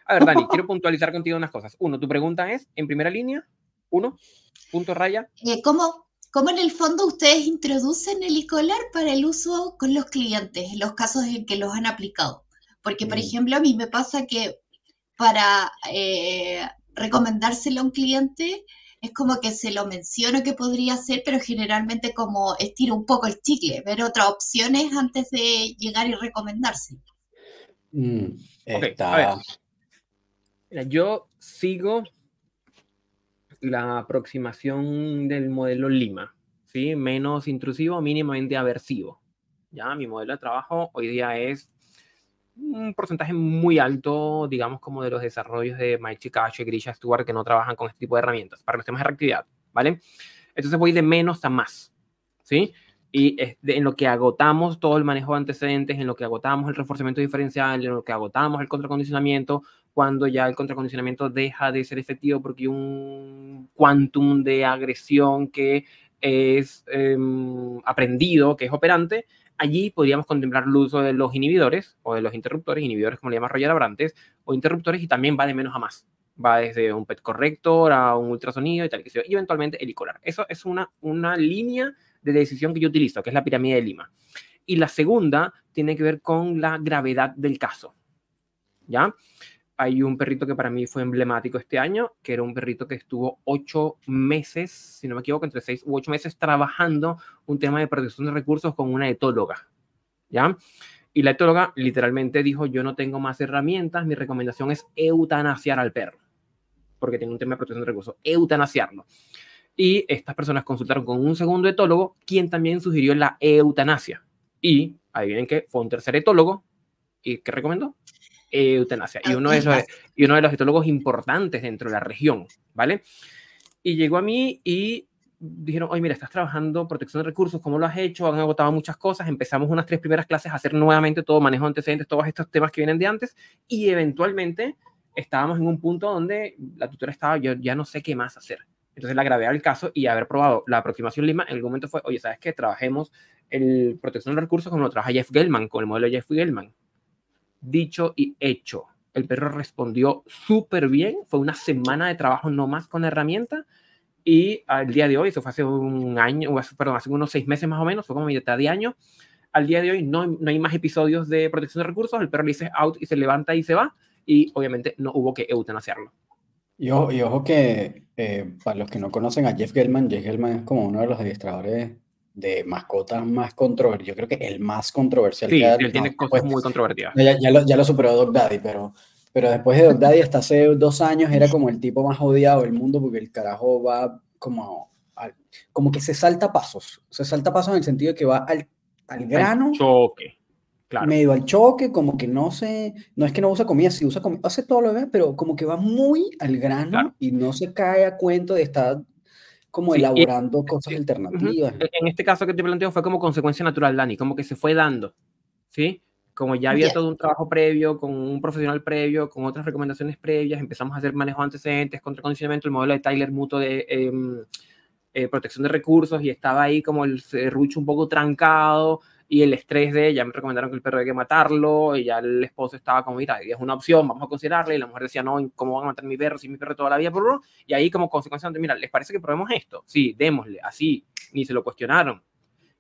A ver, Dani, <laughs> quiero puntualizar contigo unas cosas. Uno, tu pregunta es, en primera línea, uno, punto raya. Eh, ¿Cómo, ¿Cómo en el fondo ustedes introducen el icolar para el uso con los clientes, en los casos en que los han aplicado? Porque, por mm. ejemplo, a mí me pasa que para eh, recomendárselo a un cliente es como que se lo menciono que podría hacer, pero generalmente como estiro un poco el chicle, ver otras opciones antes de llegar y recomendarse. Mm, yo sigo la aproximación del modelo Lima, ¿sí? Menos intrusivo, mínimamente aversivo. Ya, mi modelo de trabajo hoy día es un porcentaje muy alto, digamos, como de los desarrollos de Mike Chicacho y Grisha Stewart que no trabajan con este tipo de herramientas para los temas de reactividad, ¿vale? Entonces voy de menos a más, ¿sí? Y en lo que agotamos todo el manejo de antecedentes, en lo que agotamos el reforzamiento diferencial, en lo que agotamos el contracondicionamiento, cuando ya el contracondicionamiento deja de ser efectivo porque hay un quantum de agresión que es em, aprendido, que es operante, allí podríamos contemplar el uso de los inhibidores o de los interruptores, inhibidores como le llama Roger Abrantes, o interruptores y también va de menos a más. Va desde un PET corrector a un ultrasonido y tal, y eventualmente helicolar. Eso es una, una línea de decisión que yo utilizo, que es la pirámide de Lima. Y la segunda tiene que ver con la gravedad del caso. ¿Ya? Hay un perrito que para mí fue emblemático este año, que era un perrito que estuvo ocho meses, si no me equivoco, entre seis u ocho meses trabajando un tema de protección de recursos con una etóloga. ¿Ya? Y la etóloga literalmente dijo, yo no tengo más herramientas, mi recomendación es eutanasiar al perro, porque tiene un tema de protección de recursos, eutanasiarlo. Y estas personas consultaron con un segundo etólogo, quien también sugirió la eutanasia. Y adivinen que fue un tercer etólogo, ¿y qué recomendó? Eutanasia. Y uno, de los, y uno de los etólogos importantes dentro de la región, ¿vale? Y llegó a mí y dijeron, oye, mira, estás trabajando protección de recursos, ¿cómo lo has hecho? Han agotado muchas cosas. Empezamos unas tres primeras clases a hacer nuevamente todo manejo de antecedentes, todos estos temas que vienen de antes. Y eventualmente estábamos en un punto donde la tutora estaba, yo ya no sé qué más hacer. Entonces la gravedad del caso y haber probado la aproximación Lima, en algún momento fue, oye, ¿sabes qué? Trabajemos el protección de recursos como lo trabaja Jeff Gelman, con el modelo de Jeff Gelman. Dicho y hecho. El perro respondió súper bien. Fue una semana de trabajo no más con la herramienta. Y al día de hoy, eso fue hace un año, perdón, hace unos seis meses más o menos, fue como mitad de año. Al día de hoy no, no hay más episodios de protección de recursos. El perro le dice out y se levanta y se va. Y obviamente no hubo que eutanasiarlo. Y ojo, y ojo que eh, para los que no conocen a Jeff Gelman, Jeff Gelman es como uno de los adiestradores de mascotas más controversiales. Yo creo que el más controversial. Sí, él tiene cosas pues, muy controvertidas. Ya, ya, lo, ya, lo, superó Dog Daddy, pero, pero después de Dog Daddy, hasta hace dos años, era como el tipo más odiado del mundo porque el carajo va como, como que se salta pasos. Se salta pasos en el sentido de que va al, al grano. choque medio al choque, como que no se, no es que no usa comida, sí usa comida, hace todo lo que pero como que va muy al grano y no se cae a cuento de estar como elaborando cosas alternativas. En este caso que te planteo fue como consecuencia natural, Dani, como que se fue dando, ¿sí? Como ya había todo un trabajo previo, con un profesional previo, con otras recomendaciones previas, empezamos a hacer manejo de antecedentes, contracondicionamiento, el modelo de Tyler Muto de em, eh, protección de recursos y estaba ahí como el serrucho un poco trancado, y el estrés de, ya me recomendaron que el perro hay que matarlo, y ya el esposo estaba como, mira, es una opción, vamos a considerarla, y la mujer decía, no, ¿cómo van a matar mi perro si mi perro toda la vida? Y ahí como consecuencia, mira, ¿les parece que probemos esto? Sí, démosle, así, ni se lo cuestionaron,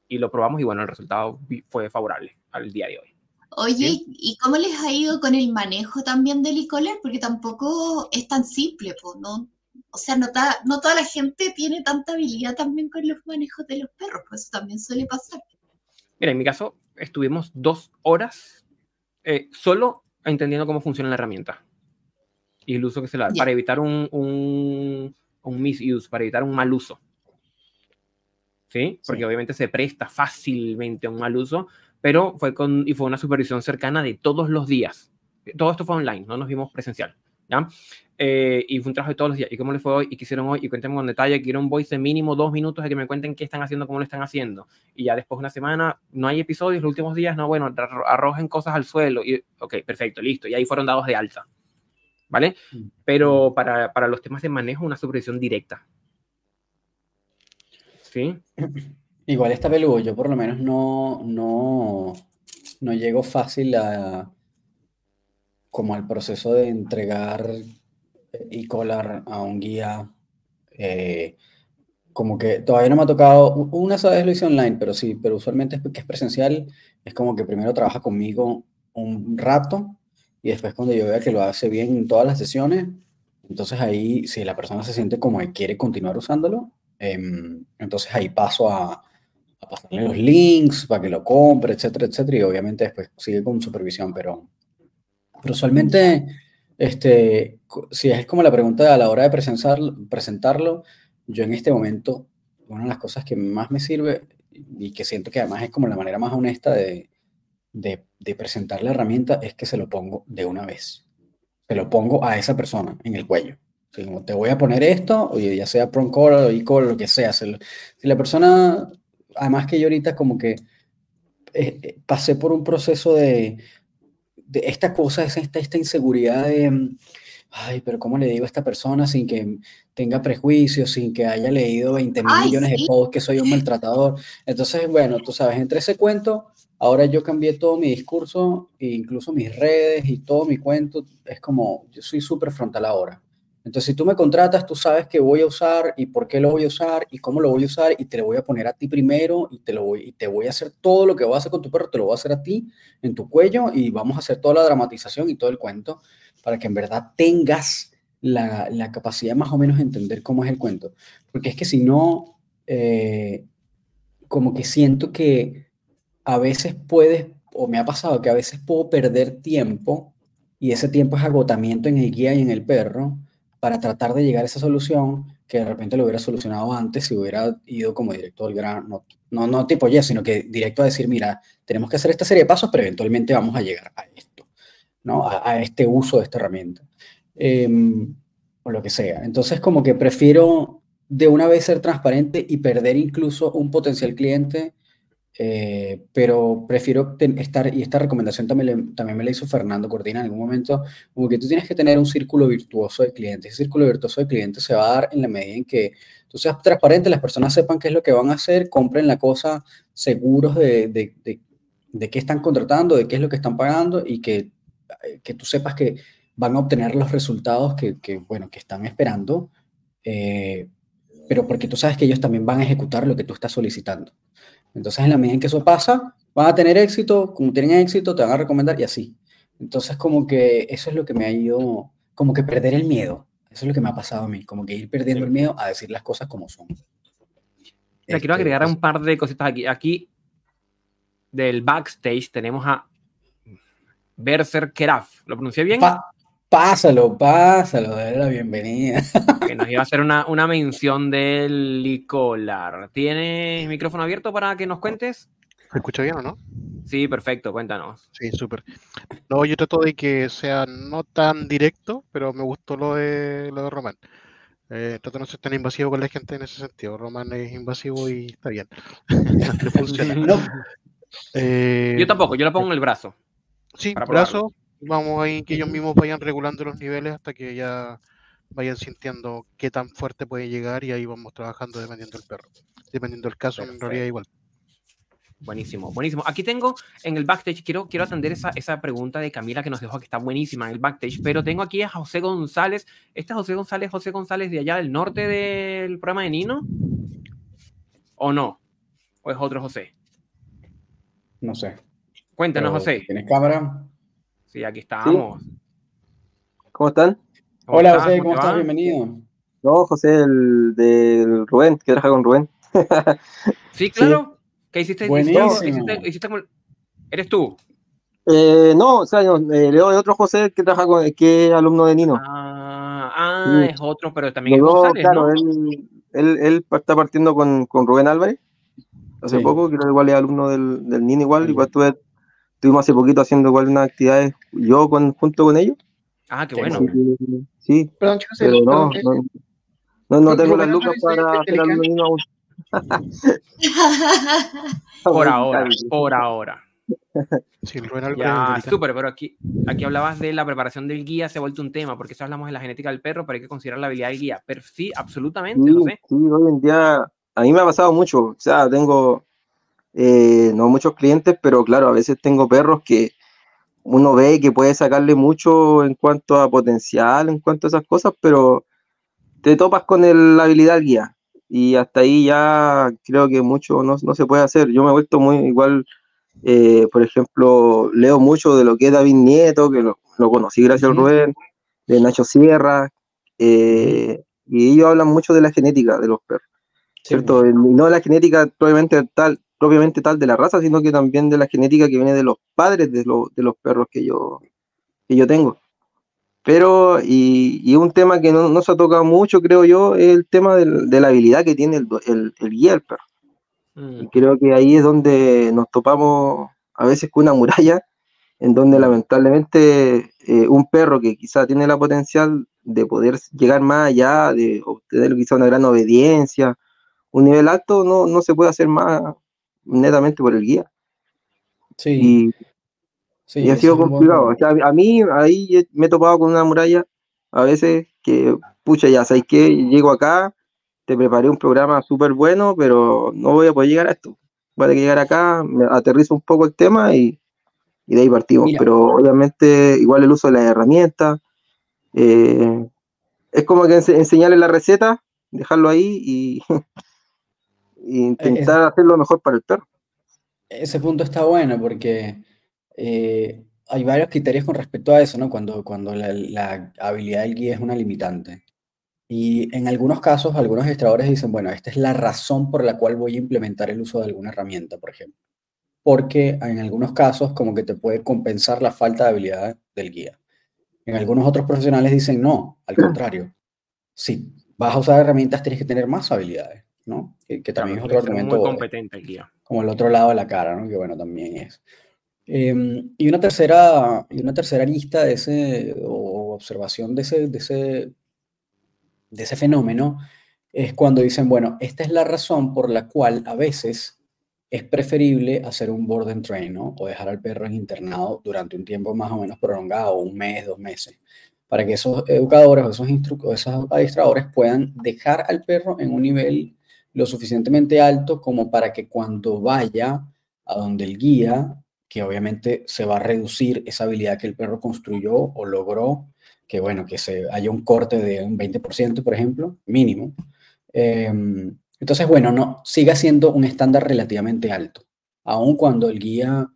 y lo probamos, y bueno, el resultado fue favorable al día de hoy. Oye, ¿y cómo les ha ido con el manejo también del icoler? Porque tampoco es tan simple, ¿no? O sea, no, no toda la gente tiene tanta habilidad también con los manejos de los perros, pues eso también suele pasar. Mira, en mi caso estuvimos dos horas eh, solo entendiendo cómo funciona la herramienta y el uso que se le da para evitar un, un, un misuse, para evitar un mal uso. ¿Sí? Porque obviamente se presta fácilmente a un mal uso, pero fue con, y fue una supervisión cercana de todos los días. Todo esto fue online, no nos vimos presencial. ¿Ya? Eh, y fue un trabajo de todos los días. ¿Y cómo les fue hoy? ¿Y qué hicieron hoy? Y cuéntenme con detalle. Quiero un voice de mínimo dos minutos de que me cuenten qué están haciendo, cómo lo están haciendo. Y ya después de una semana, no hay episodios, los últimos días, no, bueno, arrojen cosas al suelo. Y, ok, perfecto, listo. Y ahí fueron dados de alta. ¿Vale? Mm. Pero para, para los temas de manejo, una supervisión directa. ¿Sí? Igual está peludo. Yo por lo menos no, no, no llego fácil a como al proceso de entregar y colar a un guía. Eh, como que todavía no me ha tocado, una vez lo hice online, pero sí, pero usualmente es que es presencial, es como que primero trabaja conmigo un rato y después cuando yo vea que lo hace bien en todas las sesiones, entonces ahí, si la persona se siente como que quiere continuar usándolo, em, entonces ahí paso a, a, pasarle los links para que lo compre, etcétera, etcétera, y obviamente después sigue con supervisión, pero, pero usualmente este, si es como la pregunta a la hora de presentarlo, yo en este momento, una de las cosas que más me sirve y que siento que además es como la manera más honesta de, de, presentar la herramienta es que se lo pongo de una vez. Se lo pongo a esa persona en el cuello. Te voy a poner esto, oye, ya sea Proncall o e lo que sea. Si la persona, además que yo ahorita como que eh, eh, pasé por un proceso de, de esta cosa, es esta, esta inseguridad de, mm, ay, pero ¿cómo le digo a esta persona sin que tenga prejuicios, sin que haya leído 20 mil millones de posts que soy un <laughs> maltratador? Entonces, bueno, tú sabes, entre ese cuento, ahora yo cambié todo mi discurso, e incluso mis redes y todo mi cuento, es como, yo soy súper frontal ahora. Entonces, si tú me contratas, tú sabes qué voy a usar y por qué lo voy a usar y cómo lo voy a usar y te lo voy a poner a ti primero y te, lo voy, y te voy a hacer todo lo que voy a hacer con tu perro, te lo voy a hacer a ti en tu cuello y vamos a hacer toda la dramatización y todo el cuento para que en verdad tengas la, la capacidad más o menos de entender cómo es el cuento. Porque es que si no, eh, como que siento que a veces puedes, o me ha pasado que a veces puedo perder tiempo y ese tiempo es agotamiento en el guía y en el perro para tratar de llegar a esa solución que de repente lo hubiera solucionado antes si hubiera ido como directo al gran, no, no, no tipo ya, sino que directo a decir, mira, tenemos que hacer esta serie de pasos, pero eventualmente vamos a llegar a esto, ¿no? A, este uso de esta herramienta. Em, o lo que sea. Entonces, como que prefiero de una vez ser transparente y perder incluso un potencial cliente eh, pero prefiero estar, y esta recomendación también, también me la hizo Fernando Cortina en algún momento, como que tú tienes que tener un círculo virtuoso de clientes. Ese círculo virtuoso de clientes se va a dar en la medida en que tú seas transparente, las personas sepan qué es lo que van a hacer, compren la cosa seguros de, de, de, qué están contratando, de qué es lo que están pagando y que, eh, que tú sepas que van a obtener los resultados que, que bueno, que están esperando, eh, pero porque tú sabes que ellos también van a ejecutar lo que tú estás solicitando. Entonces, en la medida en que eso pasa, van a tener éxito, como tienen éxito, te van a recomendar y así. Entonces, como que eso es lo que me ha ido, como que perder el miedo. Eso es lo que me ha pasado a mí, como que ir perdiendo el miedo a decir las cosas como son. quiero este, agregar un par de cositas aquí. Aquí, del backstage, tenemos a Berser Keraf. ¿Lo pronuncié bien? Pásalo, pásalo, dale la bienvenida. <laughs> Que nos iba a hacer una, una mención del Licolar. ¿Tienes micrófono abierto para que nos cuentes? ¿Se escucha bien o no? Sí, perfecto, cuéntanos. Sí, súper. No, yo trato de que sea no tan directo, pero me gustó lo de, lo de Román. Eh, trato de no ser tan invasivo con la gente en ese sentido. Román es invasivo y está bien. <laughs> Eh, yo tampoco, yo lo pongo en el brazo. Sí, brazo, vamos ahí que ellos mismos vayan regulando los niveles hasta que ya vayan sintiendo qué tan fuerte puede llegar y ahí vamos trabajando dependiendo del perro. Dependiendo del caso, en realidad igual. Buenísimo, buenísimo. Aquí tengo en el backstage, quiero, quiero atender esa, esa pregunta de Camila que nos dejó que está buenísima en el backstage, pero tengo aquí a José González. ¿Este José González, José González de allá del norte del programa de Nino? ¿O no? ¿O es otro José? No sé. Cuéntanos, José. ¿Tienes cámara? Sí, aquí estamos. ¿Cómo están? Hola, José, ¿cómo estás? Bienvenido. No, José, el del Rubén, que trabaja con Rubén. <laughs> sí, claro. ¿Qué hiciste? Buenísimo. ¿Eres tú? Eh, no, o sea, no, eh, Leo es otro José que trabaja con, que es alumno de Nino. Ah, ah es otro, pero también es González, claro, ¿no? él, él, él, está partiendo con, con Rubén Álvarez hace sí. poco, creo que igual es alumno del, del Nino igual, sí. igual tuve, estuvimos hace poquito haciendo igual unas actividades yo con, junto con ellos. Ah, qué bueno. Sí, sí. Perdón, chicos, pero no, no, no, no tengo las lucas para hacer alumno Nino aún. por <laughs> ahora, por ahora. Sí, ya, súper, pero aquí, aquí hablabas de la preparación del guía, se ha vuelto un tema, porque eso hablamos de la genética del perro, pero hay que considerar la habilidad del guía. Pero sí, absolutamente, sí, no sé. Sí, hoy en día, a mí me ha pasado mucho, o sea, tengo, eh, no muchos clientes, pero claro, a veces tengo perros que uno ve que puede sacarle mucho en cuanto a potencial, en cuanto a esas cosas, pero te topas con el, la habilidad guía. Y hasta ahí ya creo que mucho no, no se puede hacer. Yo me he vuelto muy igual eh, por ejemplo, leo mucho de lo que es David Nieto, que lo, lo conocí gracias sí. a Rubén, de Nacho Sierra, eh, y ellos hablan mucho de la genética de los perros, sí. ¿cierto? Y no de la genética propiamente tal, propiamente tal de la raza, sino que también de la genética que viene de los padres de, lo, de los perros que yo, que yo tengo. Pero, y, y un tema que no, no, se ha tocado mucho, creo yo, es el tema del, de la habilidad que tiene el, el, el guía del perro. Y creo que ahí es donde nos topamos a veces con una muralla, en donde lamentablemente eh, un perro que quizá tiene la potencial de poder llegar más allá, de obtener quizá una gran obediencia, un nivel alto, no, no se puede hacer más netamente por el guía. Sí. Y, sí, y ha sido complicado. O sea, a mí ahí me he topado con una muralla a veces que, pucha, ya sabéis que llego acá, te preparé un programa súper bueno, pero no voy a poder llegar a esto. Voy a llegar acá, me aterrizo un poco el tema y, y de ahí partimos. Mira. Pero obviamente, igual el uso de las herramientas. Eh, es como que ense enseñarle la receta, dejarlo ahí y, <laughs> intentar es, hacerlo mejor para el perro. Ese punto está bueno porque eh, hay varios criterios con respecto a eso, ¿no? Cuando, cuando la, la habilidad del guía es una limitante. Y en algunos casos, algunos administradores dicen, bueno, esta es la razón por la cual voy a implementar el uso de alguna herramienta, por ejemplo. Porque en algunos casos como que te puede compensar la falta de habilidad del guía. En algunos otros profesionales dicen, no, al contrario. Si vas a usar herramientas, tienes que tener más habilidades, ¿no? Que, que también claro, es otro argumento. Muy competente guía. Como el otro lado de la cara, ¿no? Que bueno, también es. Eh, y, una tercera, y una tercera lista de ese, o observación de ese, de ese de ese fenómeno es cuando dicen, bueno, esta es la razón por la cual a veces es preferible hacer un board and train, ¿no? O dejar al perro en internado durante un tiempo más o menos prolongado, un mes, dos meses, para que esos educadores o esos, esos administradores puedan dejar al perro en un nivel lo suficientemente alto como para que cuando vaya a donde el guía, que obviamente se va a reducir esa habilidad que el perro construyó o logró que bueno, que se haya un corte de un 20%, por ejemplo, mínimo. Eh, entonces, bueno, no, siga siendo un estándar relativamente alto, aun cuando el guía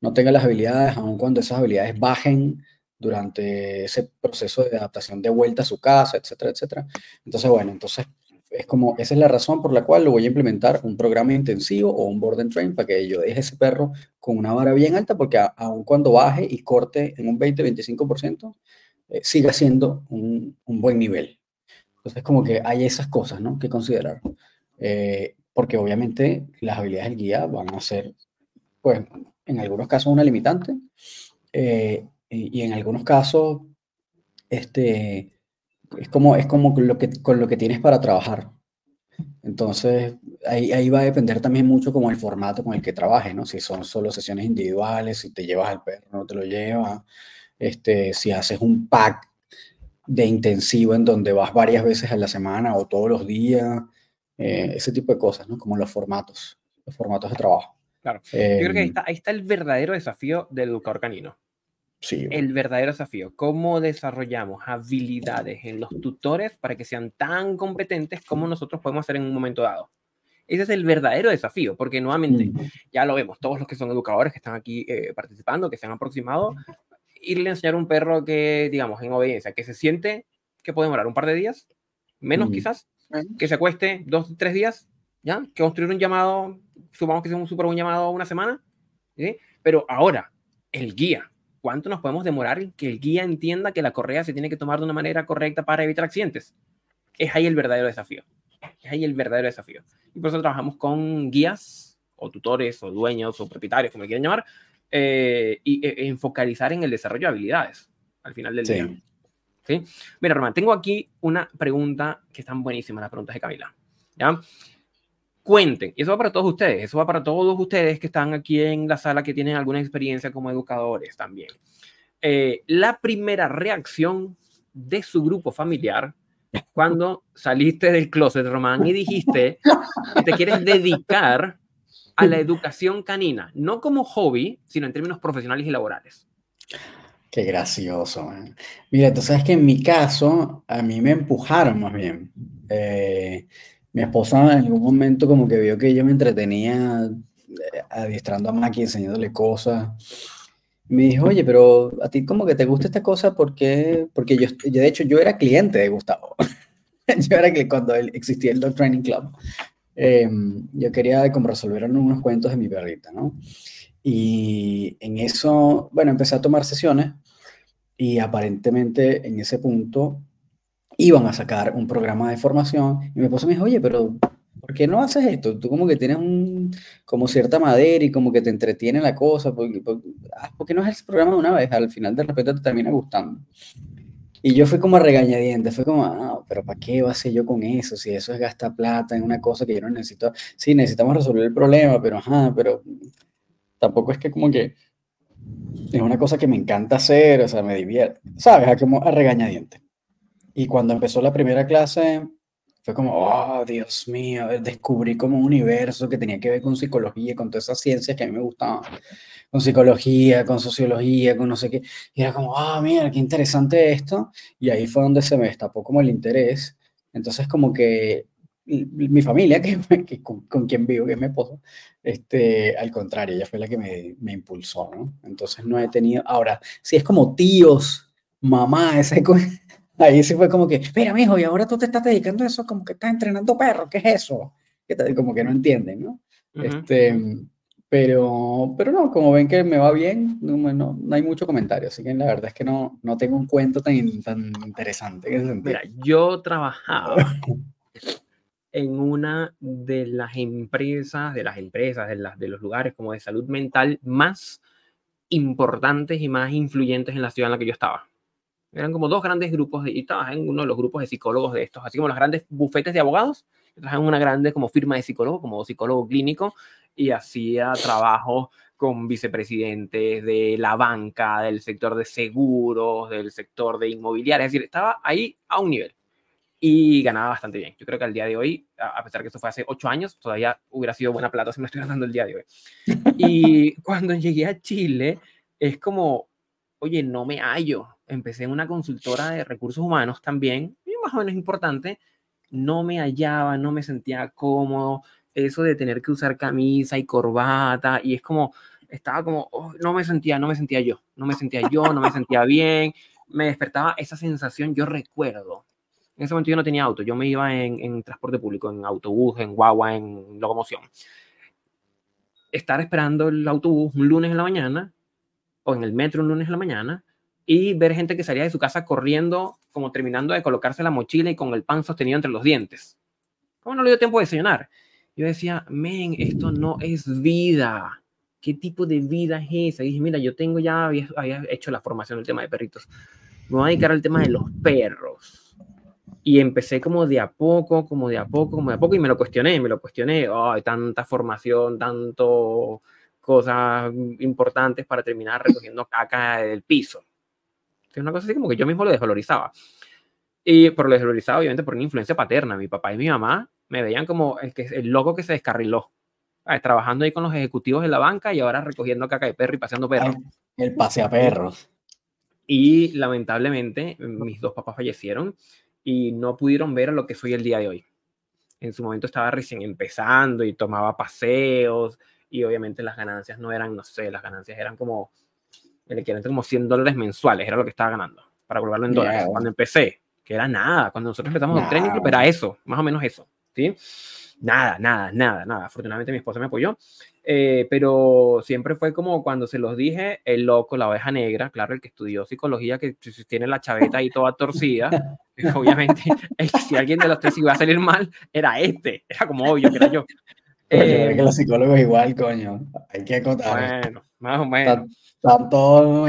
no tenga las habilidades, aun cuando esas habilidades bajen durante ese proceso de adaptación de vuelta a su casa, etcétera, etcétera. Entonces, bueno, entonces es como, esa es la razón por la cual lo voy a implementar un programa intensivo o un board and train para que yo deje ese perro con una vara bien alta, porque aun cuando baje y corte en un 20-25%, eh, siga siendo un, un, buen nivel. Entonces, como que hay esas cosas, ¿no? Que considerar. Eh, porque obviamente las habilidades del guía van a ser, pues, en algunos casos una limitante eh, y, en algunos casos, este, es como, es como lo que, con lo que tienes para trabajar. Entonces, ahí, ahí va a depender también mucho como el formato con el que trabajes, ¿no? Si son solo sesiones individuales, si te llevas al perro, no te lo llevas, este, si haces un pack de intensivo en donde vas varias veces a la semana o todos los días, eh, ese tipo de cosas, ¿no? Como los formatos, los formatos de trabajo. Claro. Eh, Yo creo que ahí está, ahí está, el verdadero desafío del educador canino. Sí. El verdadero desafío. ¿Cómo desarrollamos habilidades en los tutores para que sean tan competentes como nosotros podemos hacer en un momento dado? Ese es el verdadero desafío, porque nuevamente, mm. ya lo vemos, todos los que son educadores que están aquí eh, participando, que se han aproximado, irle a enseñar a un perro que, digamos, en obediencia, que se siente que puede demorar un par de días, menos mm. quizás, que se acueste dos, tres días, ¿ya? Que construir un llamado, supongamos que sea un súper buen llamado una semana, ¿sí? Pero ahora, el guía. ¿Cuánto nos podemos demorar en que el guía entienda que la correa se tiene que tomar de una manera correcta para evitar accidentes? Es ahí el verdadero desafío. Es ahí el verdadero desafío. Y por eso trabajamos con guías o tutores o dueños o propietarios, como le quieran llamar, eh, y e, enfocalizar en el desarrollo de habilidades al final del día. ¿Sí? Mira, Román, tengo aquí una pregunta que están buenísimas, las preguntas de Camila. ¿Ya? Cuenten, y eso va para todos ustedes, eso va para todos ustedes que están aquí en la sala que tienen alguna experiencia como educadores también. Eh, la primera reacción de su grupo familiar cuando saliste del closet, Román, y dijiste que te quieres dedicar a la educación canina, no como hobby, sino en términos profesionales y laborales. Qué gracioso. Mira, tú sabes que en mi caso, a mí me empujaron más bien. Eh, mi esposa en algún momento como que vio que yo me entretenía eh, adiestrando a Maki, enseñándole cosas. Me dijo, oye, pero a ti como que te gusta esta cosa porque, porque yo, de hecho, yo era cliente de Gustavo. <laughs> yo era que cuando existía el Dog Training Club, em, yo quería como resolver unos cuentos de mi perrita, ¿no? Y en eso, bueno, empecé a tomar sesiones y aparentemente en ese punto iban a sacar un programa de formación y mi esposa me dijo, oye, pero ¿por qué no haces esto? Tú como que tienes un, como cierta madera y como que te entretiene la cosa, porque, ah, ¿por qué no haces el programa de una vez? Al final de repente te termina gustando. Y yo fui como a regañadientes, fue como, ah, pero ¿para qué va a ser yo con eso? Si eso es gastar plata en una cosa que yo no necesito. Sí, necesitamos resolver el problema, pero ajá, pero tampoco es que como que es una cosa que me encanta hacer, o sea, me divierte, ¿sabes? A, como a regañadientes. Y cuando empezó la primera clase, fue como, oh, Dios mío, descubrí como un universo que tenía que ver con psicología, con todas esas ciencias que a mí me gustaban, con psicología, con sociología, con no sé qué. Y era como, ah, mira, qué interesante esto. Y ahí fue donde se me destapó como el interés. Entonces, como que mi familia, que, con, con, quien vivo, que es mi esposo, este, al contrario, ella fue la que me, me, impulsó, ¿no? Entonces no he tenido, ahora, si es como tíos, mamá, esa <laughs> ahí sí fue como que, mira, mijo, y ahora tú te estás dedicando a eso, como que estás entrenando perros, ¿qué es eso? Como que no entienden, ¿no? este, pero, pero no, como ven que me va bien, no, no, no, hay mucho comentario, así que la verdad es que no, no tengo un cuento tan, tan interesante. Mira, yo trabajaba en una de las empresas, de las empresas, de, las, de los lugares como de salud mental más importantes y más influyentes en la ciudad en la que yo estaba. Eran como dos grandes grupos, de, y estaba en uno de los grupos de psicólogos de estos, así como los grandes bufetes de abogados. Trabajaba en una grande como firma de psicólogo, como psicólogo clínico, y hacía trabajo con vicepresidentes de la banca, del sector de seguros, del sector de inmobiliaria, es decir, estaba ahí a un nivel y ganaba bastante bien. Yo creo que al día de hoy, a pesar que eso fue hace ocho años, todavía hubiera sido buena plata si me estoy ganando el día de hoy. <laughs> Y cuando llegué a Chile, es como, oye, no me hallo. Empecé en una consultora de recursos humanos también, y más o menos importante, no me hallaba, no me sentía cómodo, eso de tener que usar camisa y corbata, y es como, estaba como, oh, no me sentía, no me sentía yo, no me sentía yo, no me sentía bien, me despertaba esa sensación, yo recuerdo, en ese momento yo no tenía auto, yo me iba en, transporte público, en autobús, en guagua, en locomoción. Estar esperando el autobús un lunes en la mañana o en el metro un lunes en la mañana y ver gente que salía de su casa corriendo, como terminando de colocarse la mochila y con el pan sostenido entre los dientes. ¿Cómo no le dio tiempo de desayunar? Yo decía, men, esto no es vida. ¿Qué tipo de vida es esa? Y dije, mira, yo tengo ya, había, había hecho la formación del tema de perritos. Me voy a dedicar al tema de los perros y empecé como de a poco, como de a poco, como de a poco, y me lo cuestioné, me lo cuestioné. Oh, tanta formación, tanto cosas importantes para terminar recogiendo caca del piso. Es una cosa así como que yo mismo lo desvalorizaba. Y por lo desvalorizaba, obviamente, por una influencia paterna. Mi papá y mi mamá me veían como el, que, el loco que se descarriló. Trabajando ahí con los ejecutivos de la banca y ahora recogiendo caca de perro y paseando perros. El pase a perros. Y lamentablemente mis dos papás fallecieron y no pudieron ver a lo que soy el día de hoy. En su momento estaba recién empezando y tomaba paseos y obviamente las ganancias no eran, no sé, las ganancias eran como el equivalente como 100 dólares mensuales, era lo que estaba ganando, para volverlo en dólares. Cuando empecé, que era nada, cuando nosotros empezamos el training era eso, más o menos eso. ¿sí? Nada, nada, nada, nada. Afortunadamente mi esposa me apoyó, eh, pero siempre fue como cuando se los dije, el loco, la oveja negra, claro, el que estudió psicología, que tiene la chaveta ahí toda torcida, <laughs> obviamente, <laughs> si alguien de los tres iba a salir mal, era este, era como obvio que era yo. Eh, que los psicólogos igual, coño, hay que acotar. Bueno, más o menos. todo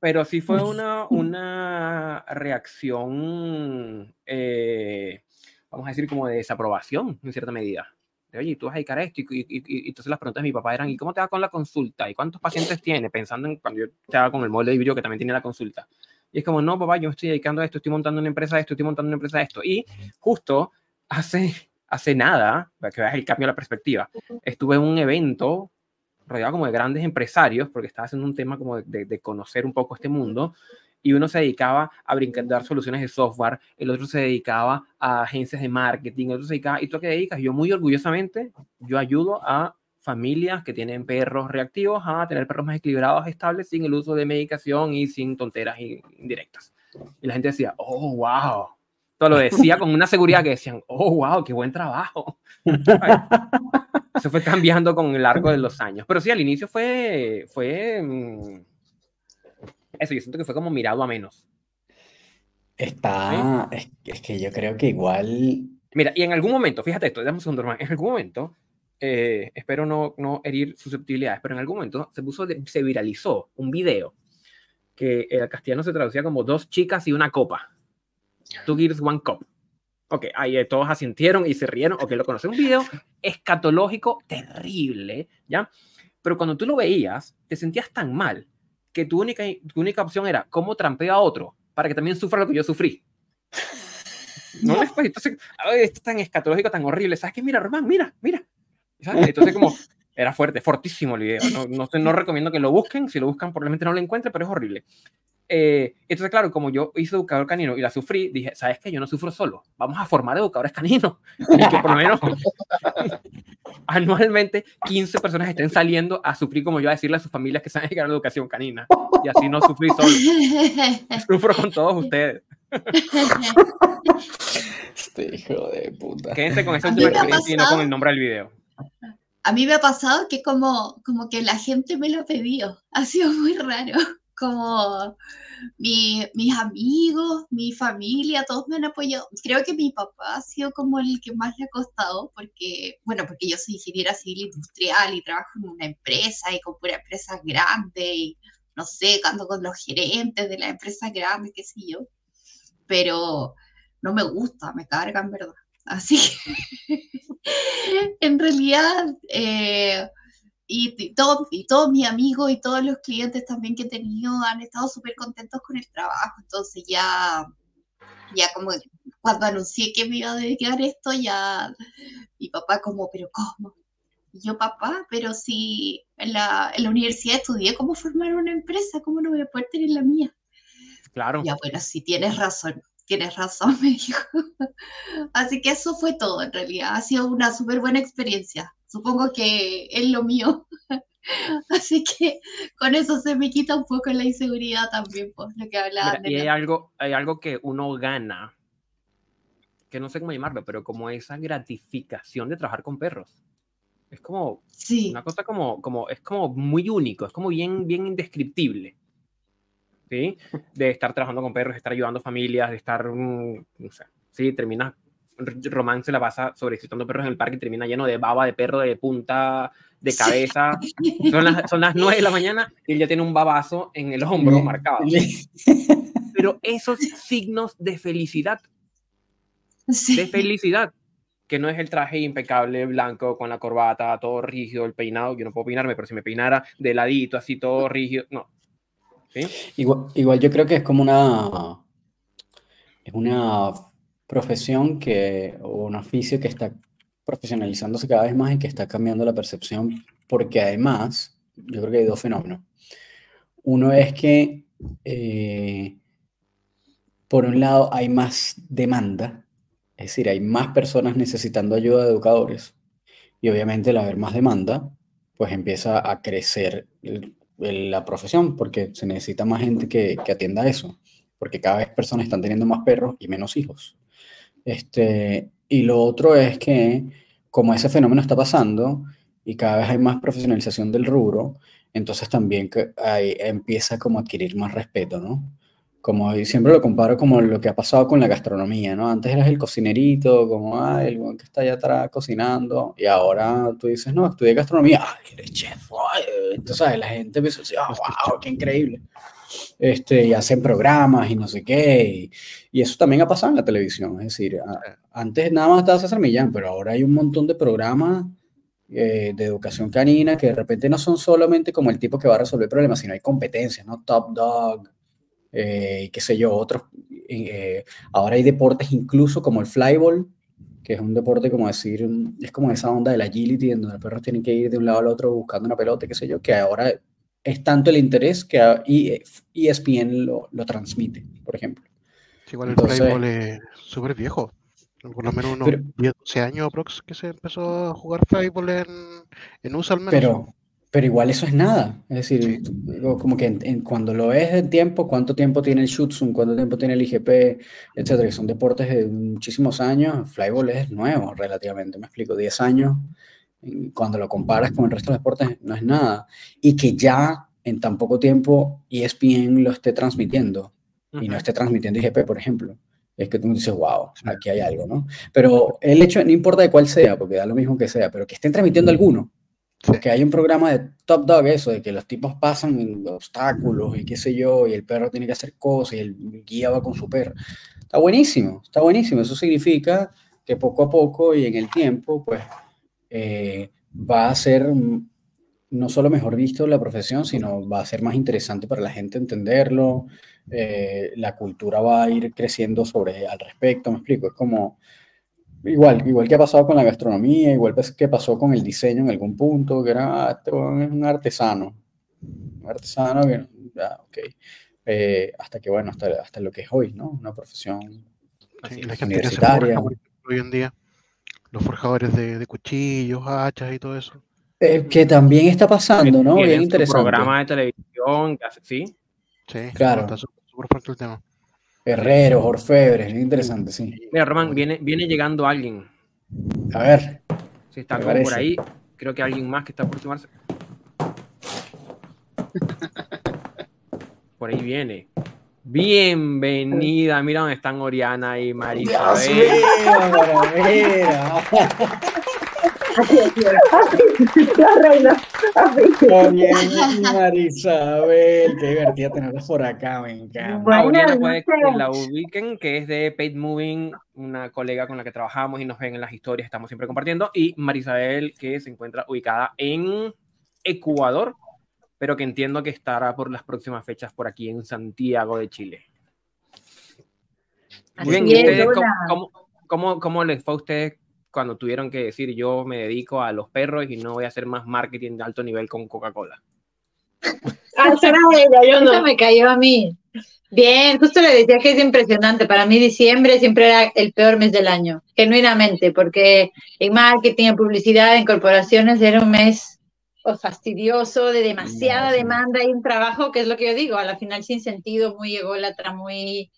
Pero sí fue una, una reacción, eh, vamos a decir, como de desaprobación, en cierta medida oye, tú vas a dedicar esto, y, y, entonces las preguntas de mi papá eran, ¿y cómo te va con la consulta? ¿Y cuántos pacientes tiene? Pensando en cuando yo estaba con el molde de vidrio que también tiene la consulta. Y es como, no, papá, yo estoy dedicando a esto, estoy montando una empresa de esto, estoy montando una empresa de esto. Y justo hace, hace nada, para que veas el cambio de la perspectiva, estuve en un evento rodeado como de grandes empresarios, porque estaba haciendo un tema como de, de conocer un poco este mundo, y uno se dedicaba a dar soluciones de software, el otro se dedicaba a agencias de marketing, el otro se dedicaba, ¿y tú a qué dedicas? Yo muy orgullosamente, yo ayudo a familias que tienen perros reactivos a tener perros más equilibrados, estables, sin el uso de medicación y sin tonteras indirectas. Y la gente decía, oh, wow. Todo lo decía con una seguridad que decían, oh, wow, qué buen trabajo. Eso fue cambiando con el largo de los años. Pero sí, al inicio fue, fue mm, eso, yo siento que fue como mirado a menos. Está, es, que yo creo que igual... Mira, y en algún momento, fíjate esto, dame un segundo, hermano, en algún momento, eh, espero no, no herir susceptibilidades, pero en algún momento se puso, se viralizó un video que el castellano se traducía como dos chicas y una copa. Two girls, one cup. Ok, ahí eh, todos asintieron y se rieron. Ok, lo conocí. Un video escatológico terrible, ¿ya? Pero cuando tú lo veías, te sentías tan mal que tu única, tu única opción era cómo trampeo a otro para que también sufra lo que yo sufrí. No les entonces, esto es tan escatológico, tan horrible. ¿Sabes qué? Mira, Román, mira, mira. Entonces, como, era fuerte, fortísimo el video. No, no, no, recomiendo que lo busquen. Si lo buscan, probablemente no lo encuentren, pero es horrible. Eh, entonces, claro, como yo hice educador canino y la sufrí, dije, ¿sabes qué? Yo no sufro solo. Vamos a formar educadores caninos. <laughs> Y que por lo menos <laughs> anualmente 15 personas estén saliendo a sufrir, como yo, a decirle a sus familias que se llegar a la educación canina. Y así no sufrí solo. <laughs> Sufro con todos ustedes. Este hijo de puta. Quédense con esa experiencia y no con el nombre del video. A mí me ha pasado que como, como que la gente me lo pidió. Ha sido muy raro como mis amigos, mi familia, todos me han apoyado. Creo que mi papá ha sido como el que más le ha costado, porque, bueno, porque yo soy ingeniera civil industrial y trabajo en una empresa y con pura empresa grande y no sé, ando con los gerentes de la empresa grande, qué sé yo. Pero no me gusta, me carga en verdad. Así que, <laughs> en realidad, eh, y, todo, y todos mis amigos y todos los clientes también que he tenido han estado súper contentos con el trabajo. Entonces ya, ya como cuando anuncié que me iba a dedicar esto, ya mi papá como, pero ¿cómo? Y yo, papá, pero si en la, en la universidad estudié cómo formar una empresa, ¿cómo no voy a poder tener la mía? Claro. Ya, bueno, si tienes razón, tienes razón, <laughs> me dijo. Así que eso fue todo, en realidad. Ha sido una súper buena experiencia supongo que es lo mío. <laughs> Así que con eso se me quita un poco la inseguridad también, por lo que hablaba. Y hay algo, hay algo que uno gana, que no sé cómo llamarlo, pero como esa gratificación de trabajar con perros. Es como sí. una cosa como, como, es como muy único, es como bien, bien indescriptible. ¿Sí? De estar trabajando con perros, de estar ayudando familias, de estar, mm, no sé, sí, terminas Román se la pasa sobreexcitando perros en el parque y termina lleno de baba de perro, de punta, de cabeza. Son, las, son las 9 de la mañana y él ya tiene un babazo en el hombro marcado. <laughs> Pero esos signos de felicidad, de felicidad, que no es el traje impecable, blanco, con la corbata, todo rígido, el peinado, yo no puedo peinarme, pero si me peinara de ladito, así todo rígido, no. Igual, igual yo creo que es como una... Es una profesión que, o un oficio que está profesionalizándose cada vez más y que está cambiando la percepción, porque además, yo creo que hay dos fenómenos. Uno es que, eh, por un lado, hay más demanda, es decir, hay más personas necesitando ayuda de educadores, y obviamente al haber más demanda, pues empieza a crecer la profesión, porque se necesita más gente que, que atienda eso, porque cada vez personas están teniendo más perros y menos hijos. Este, y lo otro es que como ese fenómeno está pasando y cada vez hay más profesionalización del rubro, entonces también que ahí empieza como a adquirir más respeto, ¿no? Como siempre lo comparo como lo que ha pasado con la gastronomía, ¿no? Antes eras el cocinerito, como, ah, el que está allá atrás cocinando, y ahora tú dices, no, estudié gastronomía, ah, eres chef, entonces la gente empieza a decir, oh, wow, qué increíble. Este, y hacen programas y no sé qué, y, eso también ha pasado en la televisión, es decir, antes nada más estaba César Millán, pero ahora hay un montón de programas eh, de educación canina que de repente no son solamente como el tipo que va a resolver problemas, sino hay competencias, ¿no? Top Dog, eh, qué sé yo, otros. Eh, ahora hay deportes incluso como el flyball, que es un deporte como decir, es como esa onda de la agility, en donde los perros tienen que ir de un lado al otro buscando una pelota, qué sé yo, que ahora es tanto el interés que ESPN lo, lo transmite, por ejemplo. Igual el flyball es súper viejo por lo menos unos 12 años aprox que se empezó a jugar fútbol en, en USA al menos. Pero, pero igual eso es nada. Es decir, como que en, cuando lo ves en tiempo, cuánto tiempo tiene el Shootsum, cuánto tiempo tiene el IGP, etcétera, que son deportes de muchísimos años, flyball es nuevo relativamente, me explico, 10 años, cuando lo comparas con el resto de deportes no es nada. Y que ya en tan poco tiempo ESPN lo esté transmitiendo y no esté transmitiendo IGP, por ejemplo es que tú dices, wow, aquí hay algo, ¿no? Pero el hecho, no importa de cuál sea, porque da lo mismo que sea, pero que estén transmitiendo alguno, porque hay un programa de Top Dog, eso, de que los tipos pasan obstáculos y qué sé yo, y el perro tiene que hacer cosas y el guía va con su perro. Está buenísimo, está buenísimo. Eso significa que poco a poco y en el tiempo, pues, eh, va a ser no solo mejor visto la profesión, sino va a ser más interesante para la gente entenderlo, eh, la cultura va a ir creciendo sobre al respecto, me explico, es como igual, igual que ha pasado con la gastronomía, igual que pasó con el diseño en algún punto, que era, ah, este un artesano, un artesano que, ok, eh, hasta que bueno, hasta, hasta lo que es hoy, ¿no? Una profesión universitaria. hoy en día, los forjadores de, de cuchillos, hachas y todo eso. Eh, que también está pasando, ¿no? Bien interesante. programa de televisión, sí. Sí, claro. Está súper fuerte el tema. Herreros, orfebres, interesante, sí. Mira, Román, viene, viene llegando alguien. A ver. Si está por ahí. Creo que alguien más que está por sumarse. <laughs> Por ahí viene. Bienvenida. Mira dónde están Oriana y Marisa. <laughs> La reina. Marisabel, qué divertida tenerlos por acá, me encanta. Bueno, puede que la ubiquen, que es de Paid Moving, una colega con la que trabajamos y nos ven en las historias, estamos siempre compartiendo. Y Marisabel, que se encuentra ubicada en Ecuador, pero que entiendo que estará por las próximas fechas por aquí en Santiago de Chile. Muy bien, ¿cómo, cómo, cómo les fue a ustedes cuando tuvieron que decir yo me dedico a los perros y no voy a hacer más marketing de alto nivel con Coca-Cola? Ah, ella, yo no. me cayó a mí. Bien, justo le decía que es impresionante. Para mí diciembre siempre era el peor mes del año, genuinamente, porque en marketing, en publicidad, en corporaciones era un mes fastidioso, de demasiada demanda y un trabajo que es lo que yo digo, a la final sin sentido, muy ególatra, muy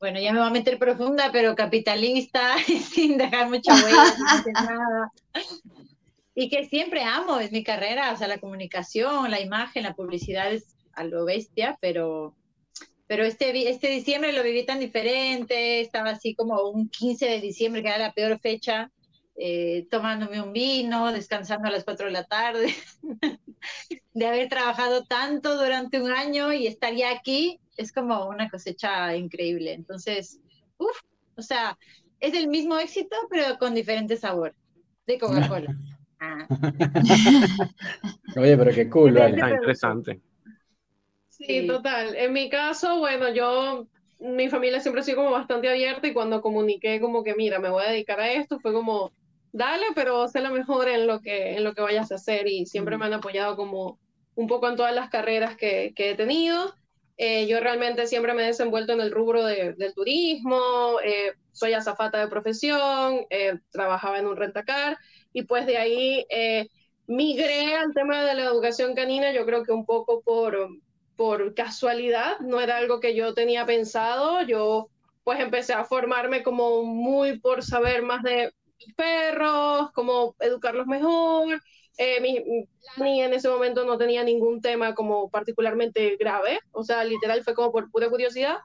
bueno, ya me voy a meter profunda, pero capitalista, <laughs> sin dejar mucha <laughs> huella, sin nada. Y que siempre amo, es mi carrera, o sea, la comunicación, la imagen, la publicidad es a lo bestia, pero, pero este, este diciembre lo viví tan diferente, estaba así como un 15 de diciembre, que era la peor fecha, eh, tomándome un vino, descansando a las 4 de la tarde, <laughs> de haber trabajado tanto durante un año y estar ya aquí es como una cosecha increíble. Entonces, uff, o sea, es el mismo éxito, pero con diferente sabor de Coca-Cola. <laughs> Ah. <laughs> Oye, pero qué cool, vale. Ah, interesante. Sí, total. En mi caso, bueno, yo, mi familia siempre ha sido como bastante abierta y cuando comuniqué como que, mira, me voy a dedicar a esto, fue como, dale, pero sé lo mejor en lo que, en lo que vayas a hacer y siempre me han apoyado como un poco en todas las carreras que, que he tenido. Eh, yo realmente siempre me he desenvuelto en el rubro del turismo, eh, soy azafata de profesión, eh, trabajaba en un rentacar y pues de ahí migré al tema de la educación canina, yo creo que un poco por, por casualidad, no era algo que yo tenía pensado, yo pues empecé a formarme como muy por saber más de perros, cómo educarlos mejor. Eh, mi, mi en ese momento no tenía ningún tema como particularmente grave, o sea, literal fue como por pura curiosidad.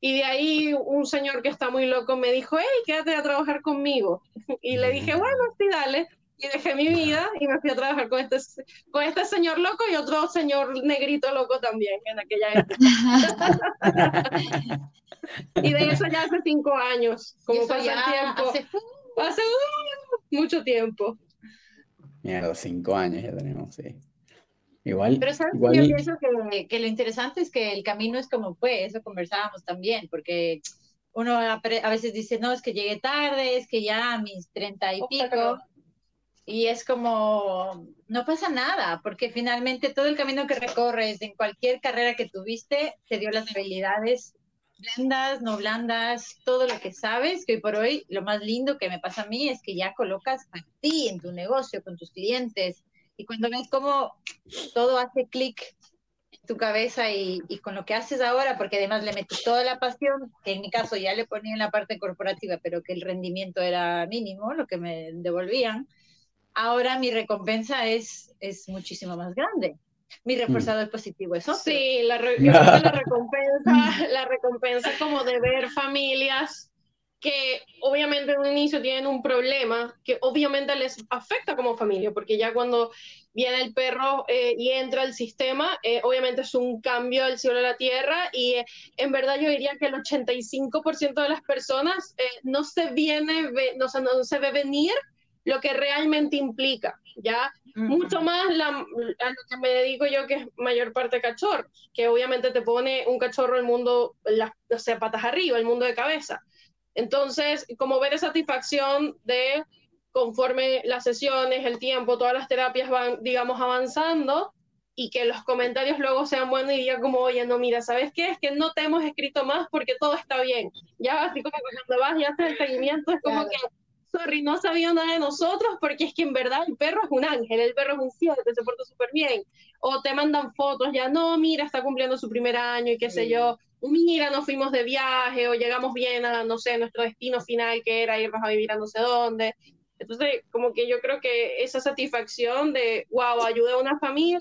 Y de ahí un señor que está muy loco me dijo, hey, quédate a trabajar conmigo. <laughs> Y le dije, bueno, sí, dale. Y dejé mi vida y me fui a trabajar con este, con este señor loco y otro señor negrito loco también en aquella época. <laughs> y de eso ya hace cinco años, como pasa el tiempo. Hace, hace mucho tiempo. Mierda, cinco años ya tenemos, sí. Igual. Pero ¿sabes? yo pienso que, que, lo interesante es que el camino es como fue, eso conversábamos también, porque uno a, veces dice, no, es que llegué tarde, es que ya a mis treinta y pico, y es como, no pasa nada, porque finalmente todo el camino que recorres en cualquier carrera que tuviste te dio las habilidades blandas, no blandas, todo lo que sabes, que hoy por hoy lo más lindo que me pasa a mí es que ya colocas a ti en tu negocio, con tus clientes, y cuando ves cómo todo hace clic en tu cabeza y, con lo que haces ahora, porque además le metes toda la pasión, que en mi caso ya le ponía en la parte corporativa, pero que el rendimiento era mínimo, lo que me devolvían, ahora mi recompensa es, es muchísimo más grande. Mi reforzador positivo es otro. Sí, la, <laughs> la recompensa, <laughs> la recompensa como de ver familias que obviamente en un inicio tienen un problema que obviamente les afecta como familia, porque ya cuando viene el perro eh, y entra al sistema, eh, obviamente es un cambio del cielo a la tierra y eh, en verdad yo diría que el 85% de las personas no, se viene, no, no, se ve venir lo que realmente implica, ¿ya? Mucho más la, a lo que me dedico yo, que es mayor parte cachorro, que obviamente te pone un cachorro el mundo, las, o sea, patas arriba, el mundo de cabeza. Entonces, como ver esa satisfacción de conforme las sesiones, el tiempo, todas las terapias van, digamos, avanzando y que los comentarios luego sean buenos y digan como, oye, no, mira, ¿sabes qué? Es que no te hemos escrito más porque todo está bien. Ya así como cuando vas y haces el seguimiento es como que, sorry, no sabía nada de nosotros porque es que en verdad el perro es un ángel, el perro es un cielo, se porta súper bien. O te mandan fotos, ya, no, mira, está cumpliendo su primer año y qué sé yo mira, nos fuimos de viaje o llegamos bien a, no sé, nuestro destino final que era irnos a vivir a no sé dónde. Entonces, como que yo creo que esa satisfacción de, wow, ayudé a una familia,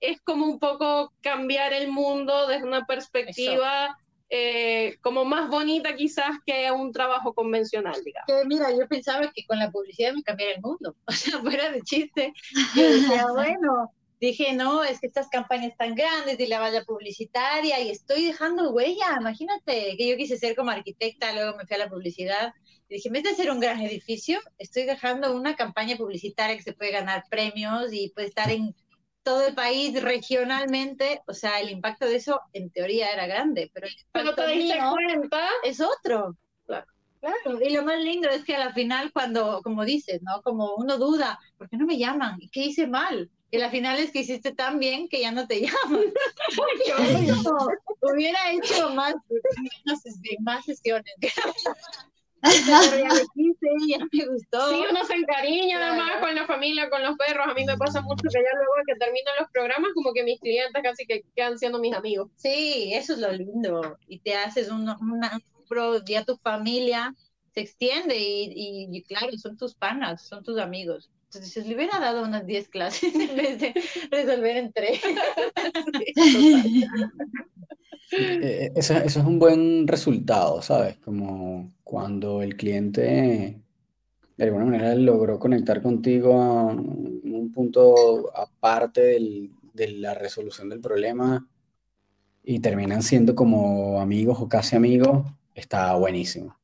es como un poco cambiar el mundo desde una perspectiva eh, como más bonita quizás que un trabajo convencional, digamos. Que mira, yo pensaba que con la publicidad me cambiaría el mundo, <laughs> o sea, fuera de chiste. Yo decía, <laughs> bueno, dije, no, es que estas campañas tan grandes y la valla publicitaria y estoy dejando huella, imagínate que yo quise ser como arquitecta, luego me fui a la publicidad y dije, en vez de hacer un gran edificio, estoy dejando una campaña publicitaria que se puede ganar premios y puede estar en todo el país regionalmente, o sea, el impacto de eso en teoría era grande, pero el te diste cuenta es otro. Claro. Claro, y lo más lindo es que a la final cuando, como dices, ¿no? Como uno duda, ¿por qué no me llaman? ¿Qué hice mal? Y la final es que hiciste tan bien que ya no te <laughs> llaman. yo hubiera hecho más, más sesiones. <laughs> <laughs> ya me gustó. Sí, uno se encariña además con la familia, con los perros. A mí me pasa mucho que ya luego que termino los programas, como que mis clientes casi que quedan siendo mis amigos. Sí, eso es lo lindo. Y te haces un, una, un ya tu familia se extiende y, y, claro, son tus panas, son tus amigos. Entonces, le hubiera dado unas 10 clases <laughs> en vez de resolver en 3. <laughs> Eh, eso, eso, es un buen resultado, ¿sabes? Como cuando el cliente de alguna manera logró conectar contigo a un punto aparte de la resolución del problema y terminan siendo como amigos o casi amigos, está buenísimo.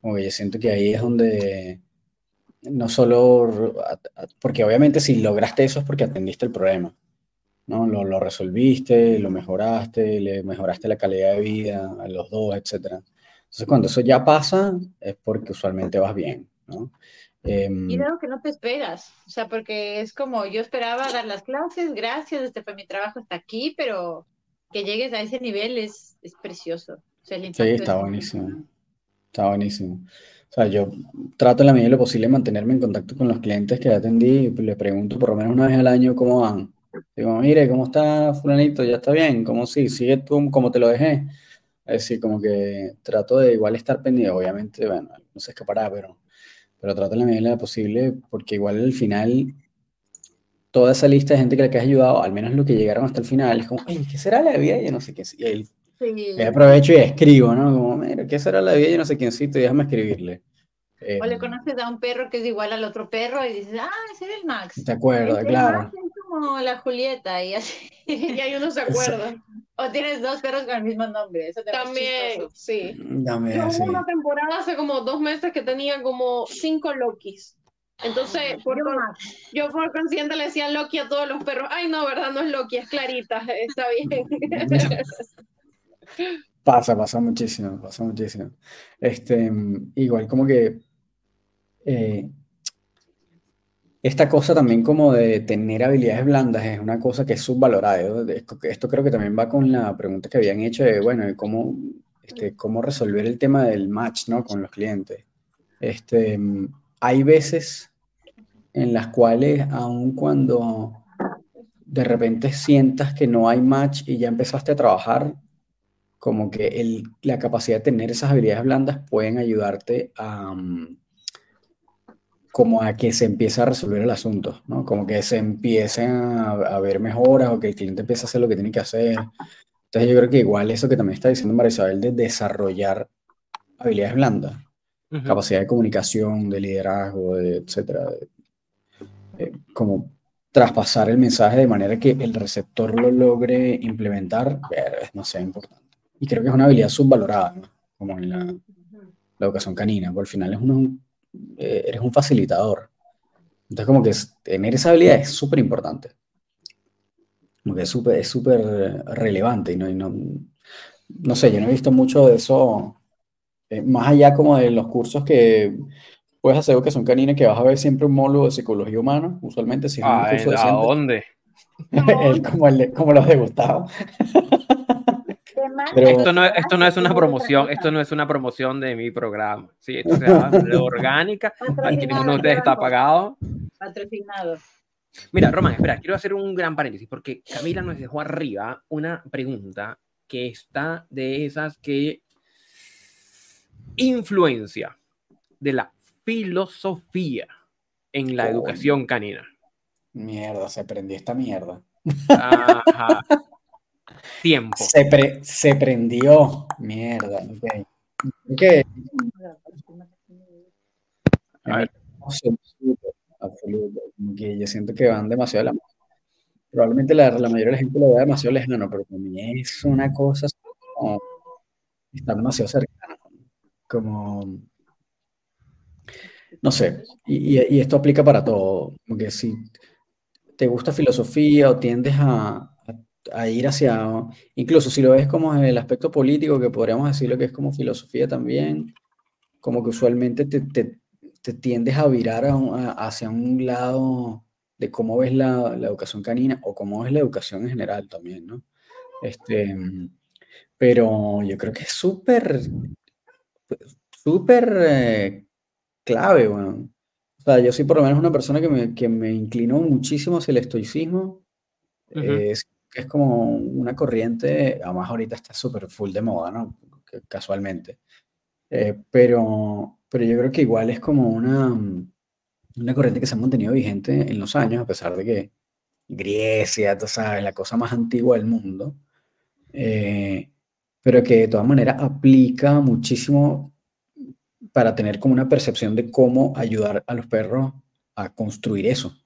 Yo siento que ahí es donde no solo, porque obviamente si lograste eso es porque atendiste el problema, ¿no? Lo, lo, resolviste, lo mejoraste, le mejoraste la calidad de vida a los dos, etc. Entonces cuando eso ya pasa es porque usualmente vas bien, ¿no? Em, y algo que no te esperas, o sea, porque es como yo esperaba dar las clases, gracias, este fue mi trabajo hasta aquí, pero que llegues a ese nivel es, es precioso. sí, está buenísimo. Está buenísimo. O sea, yo trato en la medida de lo posible mantenerme en contacto con los clientes que atendí, y le pregunto por lo menos una vez al año cómo van. Digo, mire, ¿cómo está fulanito? ¿Ya está bien? ¿Cómo sí? ¿Sigue tú como te lo dejé? Es decir, como que trato de igual estar pendiente, obviamente, bueno, no se escapará, pero, pero trato en la medida posible, porque igual al final, toda esa lista de gente que le has ayudado, al menos lo que llegaron hasta el final, es como, ¿qué será la vida? Yo no sé qué. Y ahí, aprovecho y escribo, ¿no? Como, mira, ¿qué será la vida? Yo no sé quiéncito, y déjame escribirle. o le em, conoces a un perro que es igual al otro perro y dices, ah, ese es el Max. De acuerdo, claro. es como la Julieta y así. <laughs> y ahí uno se acuerda. O tienes dos perros con el mismo nombre. Eso También, sí. También, Yo sí. una temporada hace como dos meses que tenía como cinco Lokis. Entonces, por yo, yo, por consciente le decía Loki a todos los perros. Ay, no, ¿verdad? No es Loki, es Clarita. Está bien. <laughs> pasa, pasa muchísimo, pasa muchísimo. Este, igual como que eh, esta cosa también como de tener habilidades blandas es una cosa que es subvalorada. Esto, creo que también va con la pregunta que habían hecho de, bueno, cómo, este, cómo resolver el tema del match, ¿no? Con los clientes. Este, hay veces en las cuales, aun cuando de repente sientas que no hay match y ya empezaste a trabajar, como que el, la capacidad de tener esas habilidades blandas pueden ayudarte a, como a que se empiece a resolver el asunto, ¿no? Como que se empiecen a, ver mejoras o que el cliente empiece a hacer lo que tiene que hacer. Entonces yo creo que igual eso que también está diciendo María Isabel de desarrollar habilidades blandas, capacidad de comunicación, de liderazgo, de, etcétera, eh, como traspasar el mensaje de manera que el receptor lo logre implementar, no sea importante. Y creo que es una habilidad subvalorada, ¿no? como en la, la educación canina, porque al final es un eh, eres un facilitador. Entonces, como que tener esa habilidad es súper importante. Como que es súper es súper relevante y no, no, no sé, yo no he visto mucho de eso, eh, más allá como de los cursos que puedes hacer que son canines, que vas a ver siempre un módulo de psicología humana, usualmente si es un curso de dónde? <laughs> como, el como los de Gustavo. <laughs> esto, no, esto no es una promoción, esto no es una promoción de mi programa. Sí, <laughs> esto se llama orgánica. Aquí ninguno de ustedes está pagado. Patrocinado. Mira, Román, espera, quiero hacer un gran paréntesis porque Camila nos dejó arriba una pregunta que está de esas que influencia de la filosofía en la educación canina. Mierda, se prendió esta mierda. Ajá. <laughs> Tiempo. Se, prendió. Mierda. Ok. okay. Absoluto, que yo siento que van demasiado la Probablemente la, la, mayoría de la gente lo vea demasiado lejano, pero para mí es una cosa como está demasiado cercana. Como no sé, y, y, esto aplica para todo. Como que si te gusta filosofía o tiendes a, a ir hacia, incluso si lo ves como el aspecto político, que podríamos decirlo que es como filosofía también, como que usualmente te, te, te tiendes a virar hacia un lado de cómo ves la, la, educación canina o cómo ves la educación en general también, ¿no? Este, pero yo creo que es súper, súper eh, clave, bueno. O sea, yo soy por lo menos una persona que me, que me inclinó muchísimo hacia el estoicismo que es como una corriente, además ahorita está súper full de moda, ¿no? Casualmente. Eh, pero, pero yo creo que igual es como una, una corriente que se ha mantenido vigente en los años, a pesar de que Grecia, tú sabes, la cosa más antigua del mundo, eh, pero que de todas maneras aplica muchísimo para tener como una percepción de cómo ayudar a los perros a construir eso,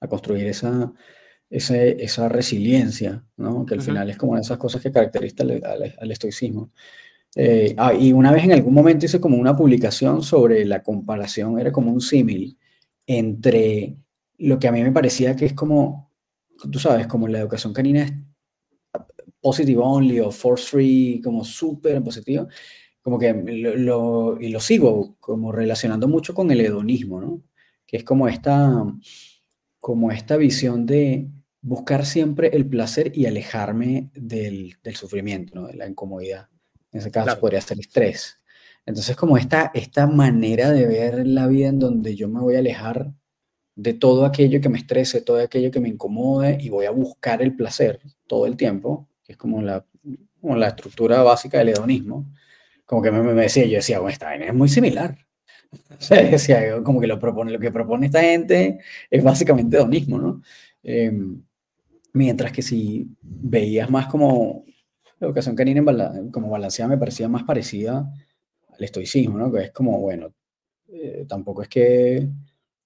a construir esa, esa resiliencia, ¿no? que al final es como esas cosas que caracterizan al, estoicismo. Eh, ah, y una vez en algún momento hice como una publicación sobre la comparación, era como un símil entre lo que a mí me parecía que es como, tú sabes, como la educación canina es positive only o force free, como súper positivo, como que lo, y lo sigo como relacionando mucho con el hedonismo, ¿no? Que es como esta, como esta visión de buscar siempre el placer y alejarme del, del sufrimiento, ¿no? de la incomodidad. En ese caso podría ser estrés. Entonces, como esta, esta manera de ver la vida en donde yo me voy a alejar de todo aquello que me estrese, todo aquello que me incomode y voy a buscar el placer todo el tiempo, que es como la, como la estructura básica del hedonismo, como que me, me decía, yo decía, bueno, esta vaina es muy similar. <laughs> O sea, decía, como que lo, propone, lo que propone esta gente es básicamente hedonismo, ¿no? Em, mientras que si veías más como la educación canina como balanceada me parecía más parecida al estoicismo, ¿no? Que es como, bueno, eh, tampoco es que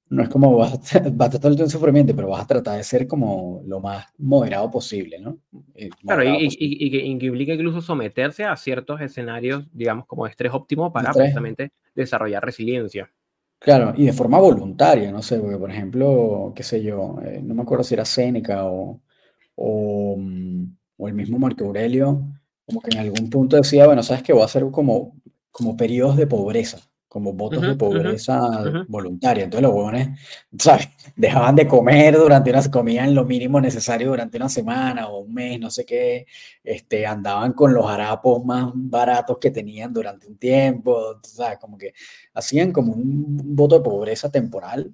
no es como vas a, <laughs> vas a tratar el sufrimiento, pero vas a tratar de ser como lo más moderado posible, ¿no? Eh, claro, y, y, que, implica incluso someterse a ciertos escenarios, digamos, como estrés óptimo para precisamente desarrollar resiliencia. Claro, y de forma voluntaria, no sé, porque por ejemplo, qué sé yo, eh, no me acuerdo si era Séneca o, o, mm, o, el mismo Marco Aurelio, como que en algún punto decía, bueno, sabes que voy a hacer como, como periodos de pobreza, como votos de pobreza voluntaria. Entonces los huevones, ¿sabes? <laughs> Dejaban de comer durante unas, comían lo mínimo necesario durante una semana o un mes, no sé qué, este, andaban con los harapos más baratos que tenían durante un tiempo, ¿sabes? Como que hacían como un voto de pobreza temporal,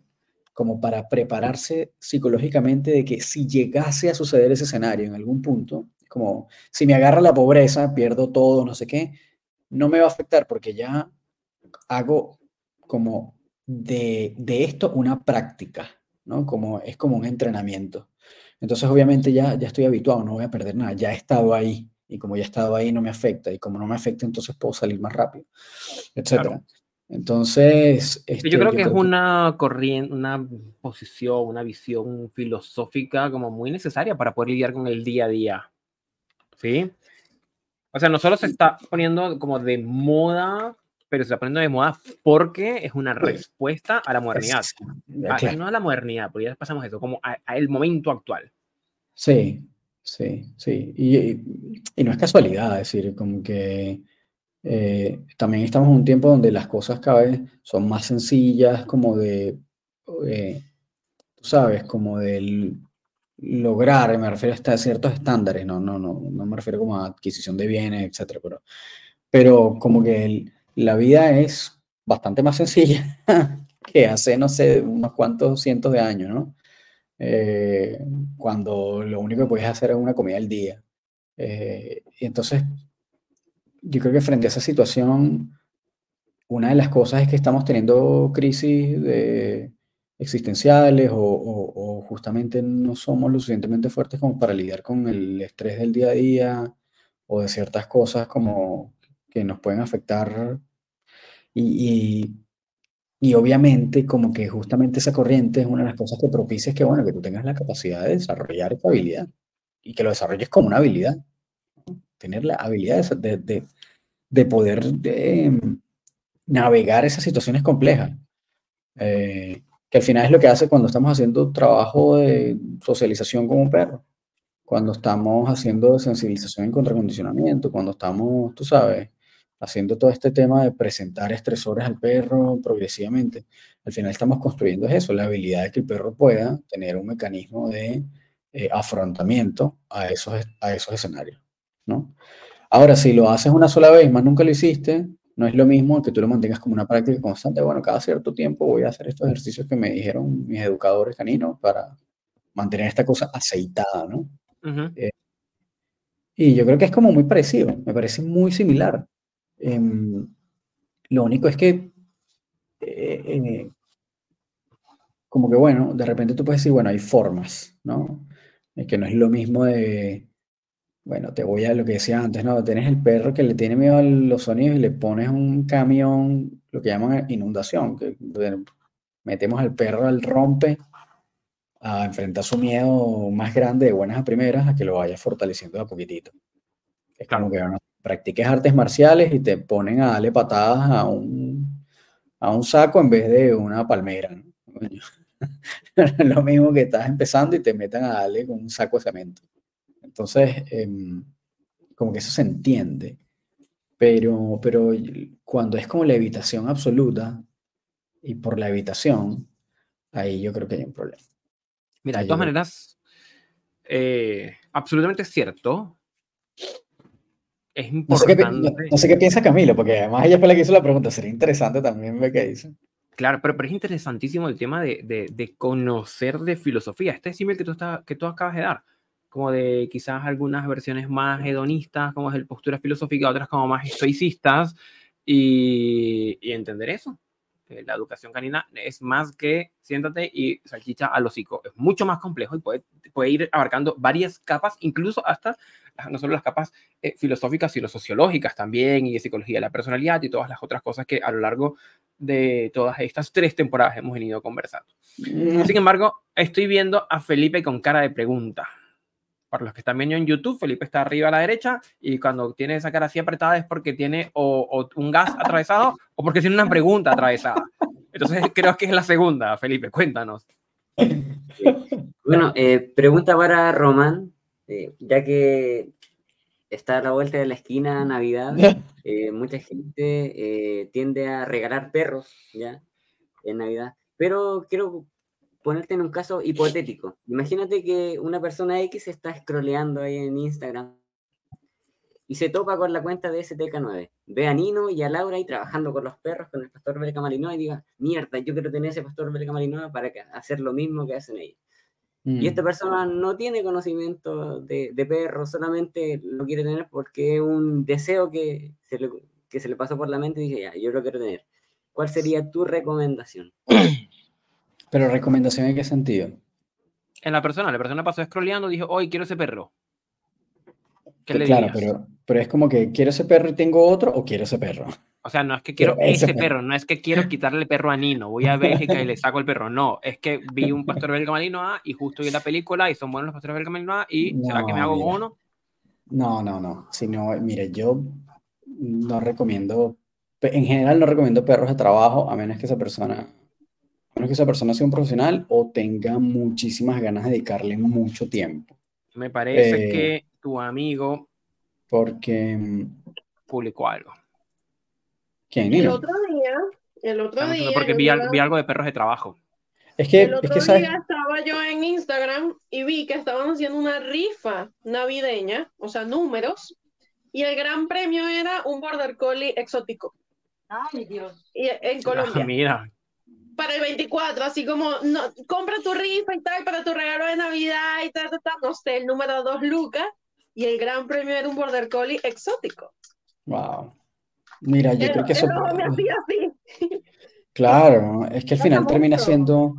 como para prepararse psicológicamente de que si llegase a suceder ese escenario en algún punto, como si me agarra la pobreza, pierdo todo, no sé qué, no me va a afectar porque ya hago como de, de, esto una práctica, ¿no? Como, es como un entrenamiento. Entonces, obviamente, ya, ya estoy habituado, no voy a perder nada, ya he estado ahí, y como ya he estado ahí, no me afecta, y como no me afecta, entonces puedo salir más rápido, etc. Entonces, este, yo creo que es una corriente, una posición, una visión filosófica como muy necesaria para poder lidiar con el día a día. ¿Sí? O sea, no solo se está poniendo como de moda pero se está poniendo de moda porque es una respuesta a la modernidad. Ah, no a la modernidad, porque ya pasamos eso, como al momento actual. Sí, sí, sí. Y, y, no es casualidad, es decir, como que eh, también estamos en un tiempo donde las cosas cada vez son más sencillas, como de, eh, sabes, como de lograr, me refiero a ciertos estándares, no, no, no, no me refiero como a adquisición de bienes, etcétera, pero, pero como que el, la vida es bastante más sencilla <laughs> que hace, no sé, unos cuantos cientos de años, ¿no? Eh, cuando lo único que puedes hacer es una comida al día. Eh, y entonces, yo creo que frente a esa situación, una de las cosas es que estamos teniendo crisis de, existenciales o, o, justamente no somos lo suficientemente fuertes como para lidiar con el estrés del día a día o de ciertas cosas como que nos pueden afectar y, y, obviamente como que justamente esa corriente es una de las cosas que propicia que, bueno, que tú tengas la capacidad de desarrollar esta habilidad y que lo desarrolles como una habilidad. Tener la habilidad de, de, de poder em, navegar esas situaciones complejas. Eh, que al final es lo que hace cuando estamos haciendo trabajo de socialización con un perro, cuando estamos haciendo sensibilización en contracondicionamiento, cuando estamos, tú sabes, haciendo todo este tema de presentar estresores al perro progresivamente, al final estamos construyendo eso, la habilidad de que el perro pueda tener un mecanismo de eh, afrontamiento a esos, a esos escenarios, ¿no? Ahora, si lo haces una sola vez, más nunca lo hiciste, no es lo mismo que tú lo mantengas como una práctica constante. Bueno, cada cierto tiempo voy a hacer estos ejercicios que me dijeron mis educadores caninos para mantener esta cosa aceitada, ¿no? Eh, y yo creo que es como muy parecido, me parece muy similar. Em, lo único es que, eh, eh, como que bueno, de repente tú puedes decir, bueno, hay formas, ¿no? que no es lo mismo de, bueno, te voy a lo que decía antes, ¿no? Tienes el perro que le tiene miedo a los sonidos y le pones un camión, lo que llaman inundación, que metemos al perro al rompe a enfrentar su miedo más grande de buenas a primeras a que lo vaya fortaleciendo a poquitito. Es como que practiques artes marciales y te ponen a darle patadas a un, a un saco en vez de una palmera. ¿no? <laughs> Lo mismo que estás empezando y te metan a darle con un saco de cemento. Entonces, em, como que eso se entiende, pero, pero cuando es como la evitación absoluta y por la evitación, ahí yo creo que hay un problema. Mira, de todas maneras, eh, absolutamente cierto es importante. No sé, qué, piensa Camilo, porque además ella fue la que hizo la pregunta. Sería interesante también ver qué dice. Claro, pero, pero es interesantísimo el tema de, de, de conocer de filosofía. Este símil que, tú que tú acabas de dar. Como de quizás algunas versiones más hedonistas, como es el postura filosófica, otras como más estoicistas, y, y entender eso. la educación canina es más que siéntate y salchicha al hocico. Es mucho más complejo y puede, puede ir abarcando varias capas, incluso hasta no solo las capas eh, filosóficas, sino sociológicas también, y de psicología de la personalidad y todas las otras cosas que a lo largo de todas estas tres temporadas hemos venido conversando. Mm. Sin embargo, estoy viendo a Felipe con cara de pregunta. Para los que están viendo en YouTube, Felipe está arriba a la derecha y cuando tiene esa cara así apretada es porque tiene o, un gas <laughs> atravesado o porque tiene una pregunta atravesada. Entonces creo que es la segunda, Felipe, cuéntanos. <laughs> Bueno, eh, pregunta para Román, eh, ya que está a la vuelta de la esquina Navidad, <laughs> eh, mucha gente tiende a regalar perros ya en Navidad, pero quiero ponerte en un caso hipotético. Imagínate que una persona X está scrolleando ahí en Instagram y se topa con la cuenta de STK9. Ve a Nino y a Laura ahí trabajando con los perros, con el pastor Belka Malinois y diga, mierda, yo quiero tener ese pastor Belka Malinois para hacer lo mismo que hacen ellos. Y mm. esta persona no tiene conocimiento de, de perros, solamente lo quiere tener porque es un deseo que se, le, que se le pasó por la mente y dice, ya, yo lo quiero tener. ¿Cuál sería tu recomendación? <clears throat> Pero recomendación en qué sentido? En la persona, la persona pasó scrolleando, dijo, hoy quiero ese perro. ¿Qué le claro, pero, pero es como que quiero ese perro y tengo otro o quiero ese perro. O sea, no es que quiero ese, perro. no es que quiero quitarle el perro a Nino, voy a Bélgica y le saco el perro. No, es que vi un pastor belga malinois y justo vi la película y son buenos los pastores belga malinois y ¿será que me hago uno? No, no, no. Si no, mire, yo no recomiendo, en general no recomiendo perros de trabajo a menos que esa persona menos que esa persona sea un profesional o tenga muchísimas ganas de dedicarle mucho tiempo. Me parece eh, que tu amigo porque mm, publicó algo. ¿Quién? El otro día, el otro día. Porque vi, algo de perros de trabajo. Es que, el otro es que día estaba yo en Instagram y vi que estaban haciendo una rifa navideña, o sea, números, y el gran premio era un border collie exótico. Ay, Dios. Y en ah, Colombia. mira, para el 24, así como, no, compra tu rifa y tal, para tu regalo de Navidad y tal, tal, tal, no sé, el número 2 lucas, y el gran premio era un Border Collie exótico. Wow. Mira, yo creo que eso... Claro, es que al final termina siendo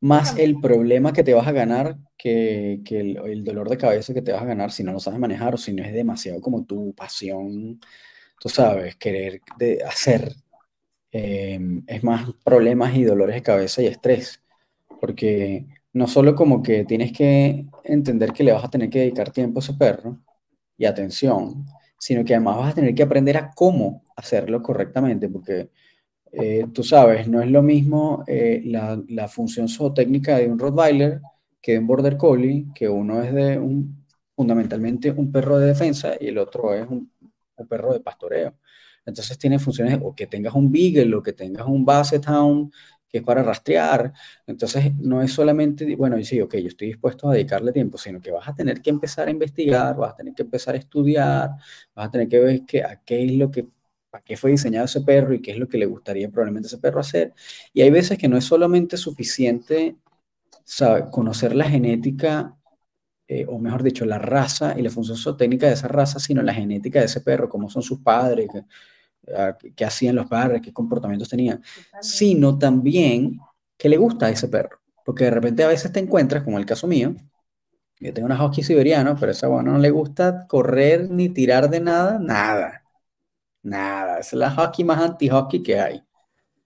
más el problema que te vas a ganar que, que el, el, dolor de cabeza que te vas a ganar si no lo sabes manejar o si no es demasiado como tu pasión, tú sabes, querer de hacer Em, es más problemas y dolores de cabeza y estrés, porque no solo como que tienes que entender que le vas a tener que dedicar tiempo a ese perro y atención, sino que además vas a tener que aprender a cómo hacerlo correctamente, porque eh, tú sabes, no es lo mismo eh, la, función zootécnica de un Rottweiler que de un Border Collie, que uno es de un, fundamentalmente un perro de defensa y el otro es un perro de pastoreo. Entonces tiene funciones o que tengas un Beagle o que tengas un Basset Hound que es para rastrear. Entonces no es solamente, bueno, y sí, ok, yo estoy dispuesto a dedicarle tiempo, sino que vas a tener que empezar a investigar, vas a tener que empezar a estudiar, vas a tener que ver que, a qué es lo que para qué fue diseñado ese perro y qué es lo que le gustaría probablemente ese perro hacer. Y hay veces que no es solamente suficiente conocer la genética, eh, o mejor dicho, la raza y la función zootécnica de esa raza, sino la genética de ese perro, cómo son sus padres, qué hacían los padres, qué comportamientos tenían, sino también qué le gusta a ese perro. Porque de repente a veces te encuentras, como el caso mío, yo tengo una husky siberiano, pero esa bueno no le gusta correr ni tirar de nada, nada. Nada. Es la husky más anti-husky que hay.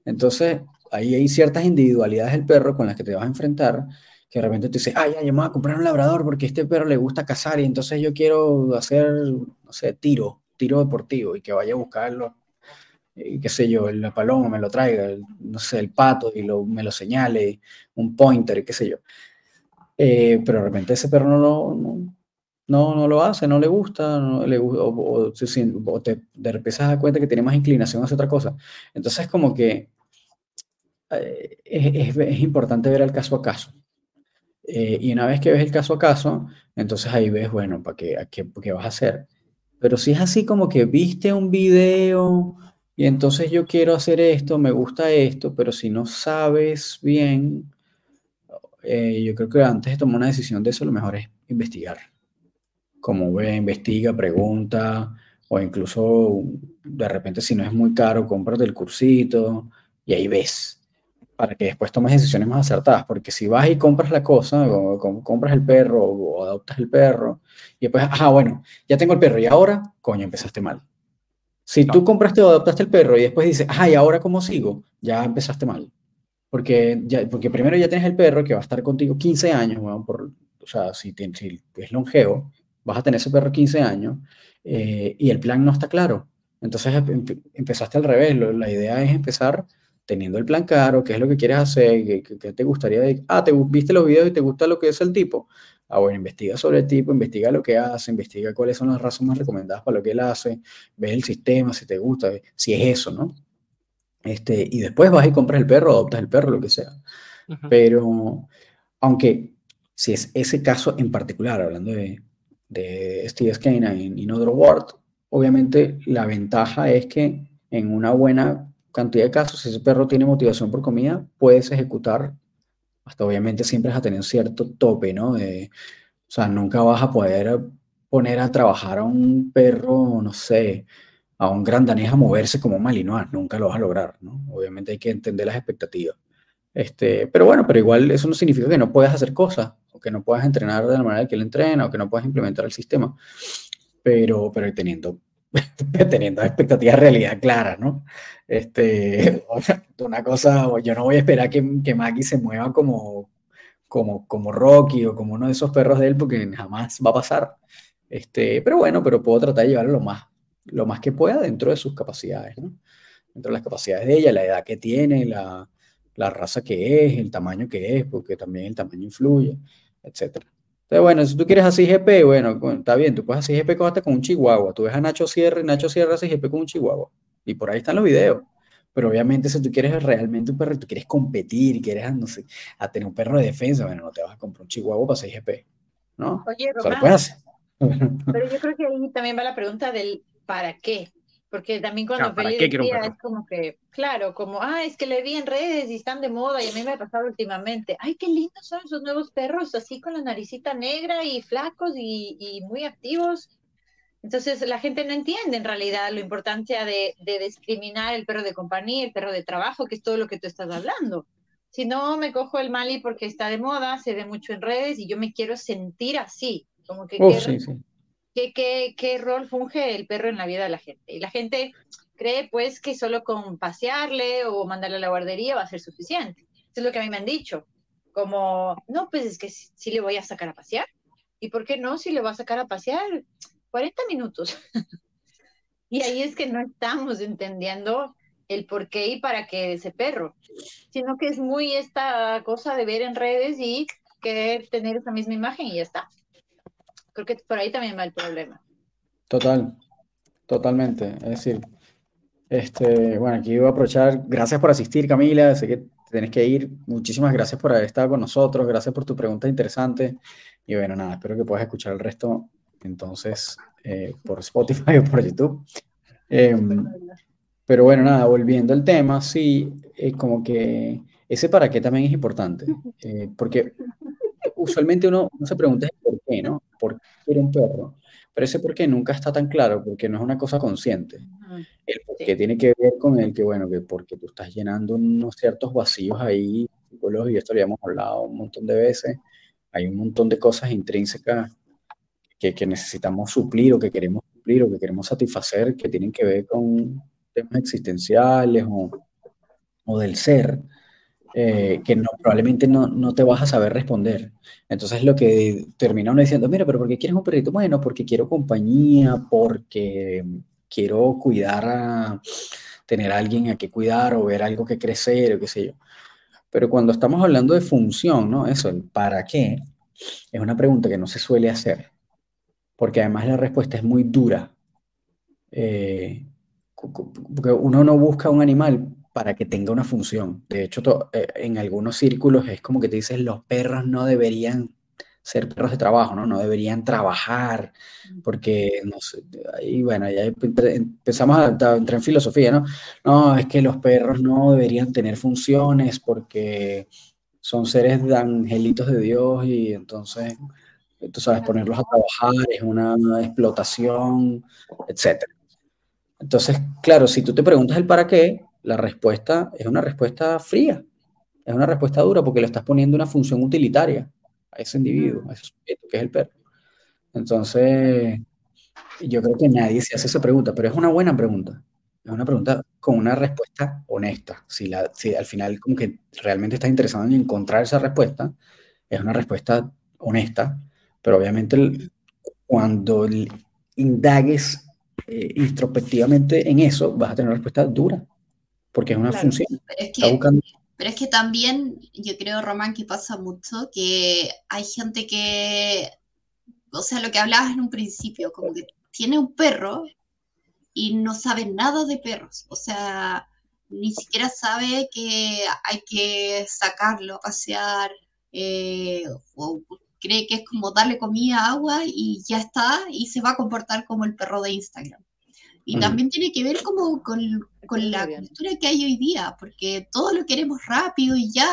Entonces, ahí hay ciertas individualidades del perro con las que te vas a enfrentar, que de repente te dice, ay, ya, yo me voy a comprar un labrador porque a este perro le gusta cazar y entonces yo quiero hacer, no sé, tiro, tiro deportivo y que vaya a buscarlo qué sé yo, el paloma me lo traiga, no sé, el pato y lo, me lo señale, un pointer, qué sé yo. Eh, pero de repente ese perro no lo, no, no, lo hace, no le gusta, no le, o, o, o te, te empiezas a dar cuenta que tiene más inclinación hacia otra cosa. Entonces, como que eh, es, es, es, importante ver el caso a caso. Eh, y una vez que ves el caso a caso, entonces ahí ves, bueno, ¿para qué, qué, qué vas a hacer? Pero si es así como que viste un video y entonces yo quiero hacer esto, me gusta esto, pero si no sabes bien, eh, yo creo que antes de tomar una decisión de eso, lo mejor es investigar. como ve, investiga, pregunta, o incluso de repente si no es muy caro, cómprate el cursito y ahí ves, para que después tomes decisiones más acertadas, porque si vas y compras la cosa, o, compras el perro o, adoptas el perro, y después, ah, bueno, ya tengo el perro y ahora, coño, empezaste mal. Si tú compraste o adoptaste el perro y después dices, ah, ¿y ahora cómo sigo? Ya empezaste mal. Porque, ya, porque primero ya tienes el perro que va a estar contigo 15 años, por, o sea, si, si es longevo, vas a tener ese perro 15 años eh, y el plan no está claro. Entonces empezaste al revés. la idea es empezar teniendo el plan claro, qué es lo que quieres hacer, qué, te gustaría. ah, te viste los videos y te gusta lo que es el tipo. Ah, bueno, investiga sobre el tipo, investiga lo que hace, investiga cuáles son las razones más recomendadas para lo que él hace, ves el sistema, si te gusta, si es eso, ¿no? Este, y después vas y compras el perro, adoptas el perro, lo que sea. Pero, aunque si es ese caso en particular, hablando de, de Steve Skane y Other World, obviamente la ventaja es que en una buena cantidad de casos, si ese perro tiene motivación por comida, puedes ejecutar, hasta obviamente siempre vas a tener un cierto tope, ¿no? o sea, nunca vas a poder poner a trabajar a un perro, no sé, a un gran danés a moverse como un malinois, nunca lo vas a lograr, ¿no? Obviamente hay que entender las expectativas. Este, pero bueno, pero igual eso no significa que no puedas hacer cosas, o que no puedas entrenar de la manera que él entrena, o que no puedas implementar el sistema, pero, pero teniendo, <laughs> teniendo expectativas realidad claras, ¿no? Este, <laughs> una cosa, yo no voy a esperar que, que Maggie se mueva como, como, como Rocky o como uno de esos perros de él, porque jamás va a pasar. Este, pero bueno, pero puedo tratar de llevarlo lo más lo más que pueda dentro de sus capacidades, ¿no? Dentro de las capacidades de ella, la edad que tiene, la, la raza que es, el tamaño que es, porque también el tamaño influye, etc. Entonces, bueno, si tú quieres así GP, bueno, está bien, tú puedes así GP hasta con un chihuahua. Tú ves a Nacho Sierra y Nacho Sierra hace GP con un chihuahua. Y por ahí están los videos. Pero obviamente si tú quieres realmente un perro, tú quieres competir, quieres, no sé, a tener un perro de defensa, bueno, no te vas a comprar un chihuahua para 6 GP, ¿no? Oye, Román, <laughs> pero yo creo que ahí también va la pregunta del ¿para qué? Porque también cuando Felipe es como que, claro, como, ah, es que le vi en redes y están de moda y a mí me ha pasado últimamente. Ay, qué lindos son esos nuevos perros, así con la naricita negra y flacos y, y muy activos. Entonces la gente no entiende en realidad la importancia de, de, discriminar el perro de compañía, el perro de trabajo, que es todo lo que tú estás hablando. Si no, me cojo el Mali porque está de moda, se ve mucho en redes y yo me quiero sentir así, como que quiero, sí, sí qué, qué, rol funge el perro en la vida de la gente. Y la gente cree pues que solo con pasearle o mandarle a la guardería va a ser suficiente. Eso es lo que a mí me han dicho. Como, no, pues es que sí, le voy a sacar a pasear. ¿Y por qué no si le voy a sacar a pasear 40 minutos? <laughs> y ahí es que no estamos entendiendo el por qué y para qué ese perro, sino que es muy esta cosa de ver en redes y querer tener esa misma imagen y ya está. Creo que por ahí también va el problema. Total, totalmente. Es decir, este, bueno, aquí voy a aprovechar. Gracias por asistir, Camila. Sé que tenés que ir. Muchísimas gracias por haber estado con nosotros. Gracias por tu pregunta interesante. Y bueno, nada, espero que puedas escuchar el resto entonces eh, por Spotify o por YouTube. Em, pero bueno, nada, volviendo al tema, sí, es como que ese para qué también es importante. Eh, porque usualmente uno, uno se pregunta por qué, ¿no? ¿Por qué quiere un perro? Pero ese por qué nunca está tan claro, porque no es una cosa consciente. El por qué tiene que ver con el que, bueno, que porque tú estás llenando unos ciertos vacíos ahí, psicológicos, y esto lo habíamos hablado un montón de veces, hay un montón de cosas intrínsecas que, que necesitamos suplir o que queremos suplir o que queremos satisfacer que tienen que ver con temas existenciales o, o del ser, eh, que no, probablemente no, no, te vas a saber responder. Entonces lo que termina uno diciendo, mira, pero ¿por qué quieres un perrito? Bueno, porque quiero compañía, porque quiero cuidar a, tener a alguien a que cuidar o ver algo que crecer o qué sé yo. Pero cuando estamos hablando de función, ¿no? Eso, el para qué, es una pregunta que no se suele hacer, porque además la respuesta es muy dura. Eh, porque uno no busca un animal para que tenga una función. De hecho, eh, en algunos círculos es como que te dicen los perros no deberían ser perros de trabajo, ¿no? No deberían trabajar, porque, no sé, y bueno, ya empezamos a, entrar en filosofía, ¿no? No, es que los perros no deberían tener funciones porque son seres de angelitos de Dios y entonces tú sabes, ponerlos a trabajar es una explotación, etc. Entonces, claro, si tú te preguntas el para qué, la respuesta es una respuesta fría, es una respuesta dura porque le estás poniendo una función utilitaria a ese individuo, a ese sujeto que es el perro. Entonces, yo creo que nadie se hace esa pregunta, pero es una buena pregunta. Es una pregunta con una respuesta honesta. Si, la, si al final como que realmente estás interesado en encontrar esa respuesta, es una respuesta honesta, pero obviamente cuando indagues eh, introspectivamente en eso, vas a tener una respuesta dura, porque es una función. Pero es, que, pero es que también yo creo, Román, que pasa mucho que hay gente que, o sea, lo que hablabas en un principio, como que tiene un perro y no sabe nada de perros, o sea, ni siquiera sabe que hay que sacarlo pasear, eh, o cree que es como darle comida, agua y ya está, y se va a comportar como el perro de Instagram. Y mm. también tiene que ver como con, con la cultura que hay hoy día, porque todo lo queremos rápido y ya,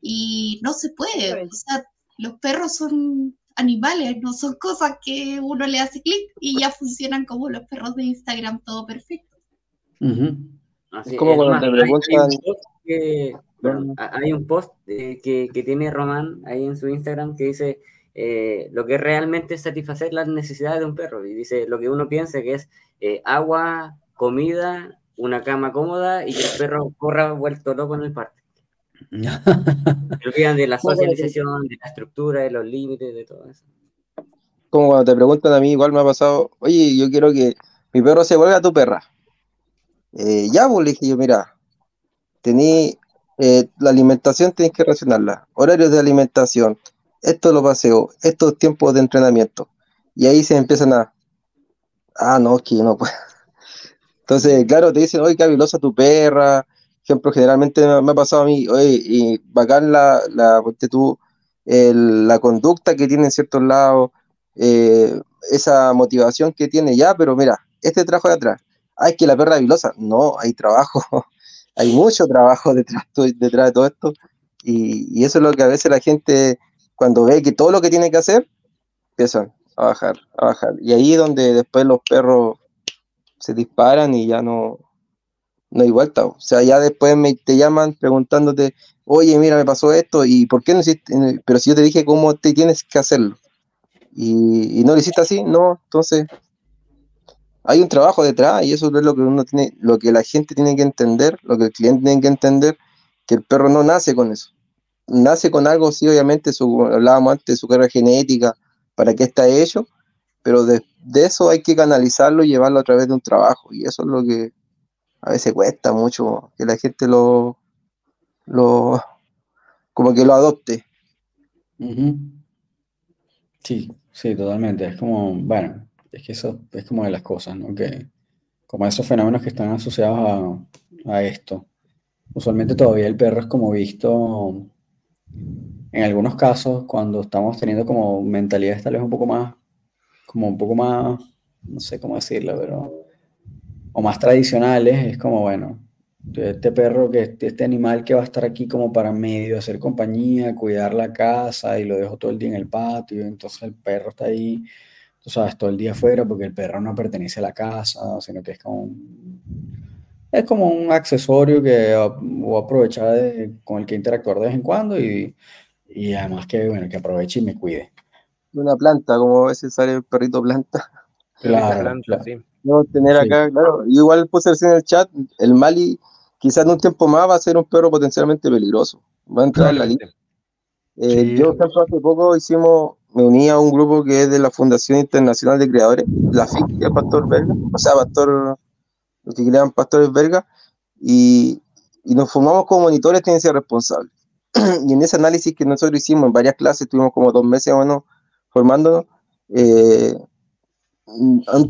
y no se puede. O sea, los perros son animales, no son cosas que uno le hace clic y ya funcionan como los perros de Instagram, todo perfecto. es como cuando te preguntan... hay un post que, que, tiene Román ahí en su Instagram que dice eh, lo que realmente es satisfacer las necesidades de un perro. Y dice lo que uno piensa que es eh, agua, comida, una cama cómoda y que el perro corra vuelto loco en el parque. <laughs> Se olvidan de la socialización, de la estructura, de los límites, de todo eso. Como cuando te preguntan a mí, igual me ha pasado, oye, yo quiero que mi perro se vuelva tu perra. Eh, ya, pues le dije yo, mira, tení eh, la alimentación tienes que racionarla, horarios de alimentación, esto lo paseo, estos tiempos de entrenamiento. Y ahí se empiezan a, ah, no, que no puedo. Entonces, claro, te dicen, oye, qué habilosa tu perra. Ejemplo, generalmente me, ha pasado a mí, oye, y bacán la, la, tú, la conducta que tiene en ciertos lados, eh, esa motivación que tiene ya, pero mira, este trabajo de atrás, ay, que la perra habilosa, no, hay trabajo, <laughs> hay mucho trabajo detrás, detrás de todo esto. Y, eso es lo que a veces la gente, cuando ve que todo lo que tiene que hacer, empiezan a bajar, a bajar. Y ahí es donde después los perros se disparan y ya no, no hay vuelta. O sea, ya después me, te llaman preguntándote, oye, mira, me pasó esto, y ¿por qué no hiciste? Pero si yo te dije cómo te tienes que hacerlo, y, y no lo hiciste así, no, entonces hay un trabajo detrás y eso es lo que uno tiene, lo que la gente tiene que entender, lo que el cliente tiene que entender, que el perro no nace con eso. Nace con algo, sí, obviamente, su, hablábamos antes de su carga genética, para qué está hecho, pero de, eso hay que canalizarlo y llevarlo a través de un trabajo. Y eso es lo que a veces cuesta mucho, que la gente lo, lo como que lo adopte. Sí, sí, totalmente. Es como, bueno, es que eso es como de las cosas, ¿no? Que como esos fenómenos que están asociados a, esto. Usualmente todavía el perro es como visto, en algunos casos, cuando estamos teniendo como mentalidades tal vez un poco más, como un poco más, no sé cómo decirlo, pero, o más tradicionales, es como, bueno, este perro, que este animal que va a estar aquí como para medio, hacer compañía, cuidar la casa y lo dejo todo el día en el patio, entonces el perro está ahí tú sabes, todo el día afuera porque el perro no pertenece a la casa, sino que es como un, es como un accesorio que voy a aprovechar con el que interactuar de vez en cuando y, y además que, bueno, que aproveche y me cuide. Una planta, como a veces sale el perrito planta. <laughs> Claro, claro. Sí. tener acá, claro. igual puse en el chat, el Mali quizás en un tiempo más va a ser un perro potencialmente peligroso. Va a entrar en la lista. Eh, yo, hace poco hicimos me uní a un grupo que es de la Fundación Internacional de Creadores, la FIC, de Pastor Verga, o sea, Pastor, los que crean Pastores Verga, y, y nos formamos como monitores de tenencia responsable. <clears throat> y en ese análisis que nosotros hicimos en varias clases, tuvimos como dos meses o menos formándonos, eh,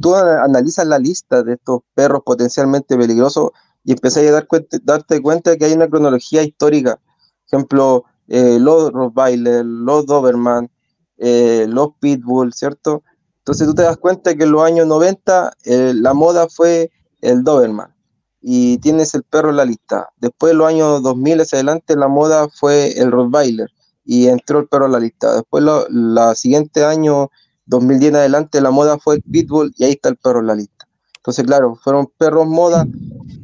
tú analizas la lista de estos perros potencialmente peligrosos y empezás a dar cuenta, darte cuenta de que hay una cronología histórica. Ejemplo, eh, los Rottweiler, los Doberman, eh, los Pitbull, ¿cierto? Entonces tú te das cuenta que en los años 90 eh, la moda fue el Doberman y tienes el perro en la lista. Después en los años 2000 hacia adelante la moda fue el Rottweiler y entró el perro a la lista. Después, la siguiente año, 2010 en adelante, la moda fue el pitbull y ahí está el perro en la lista. Entonces, claro, fueron perros moda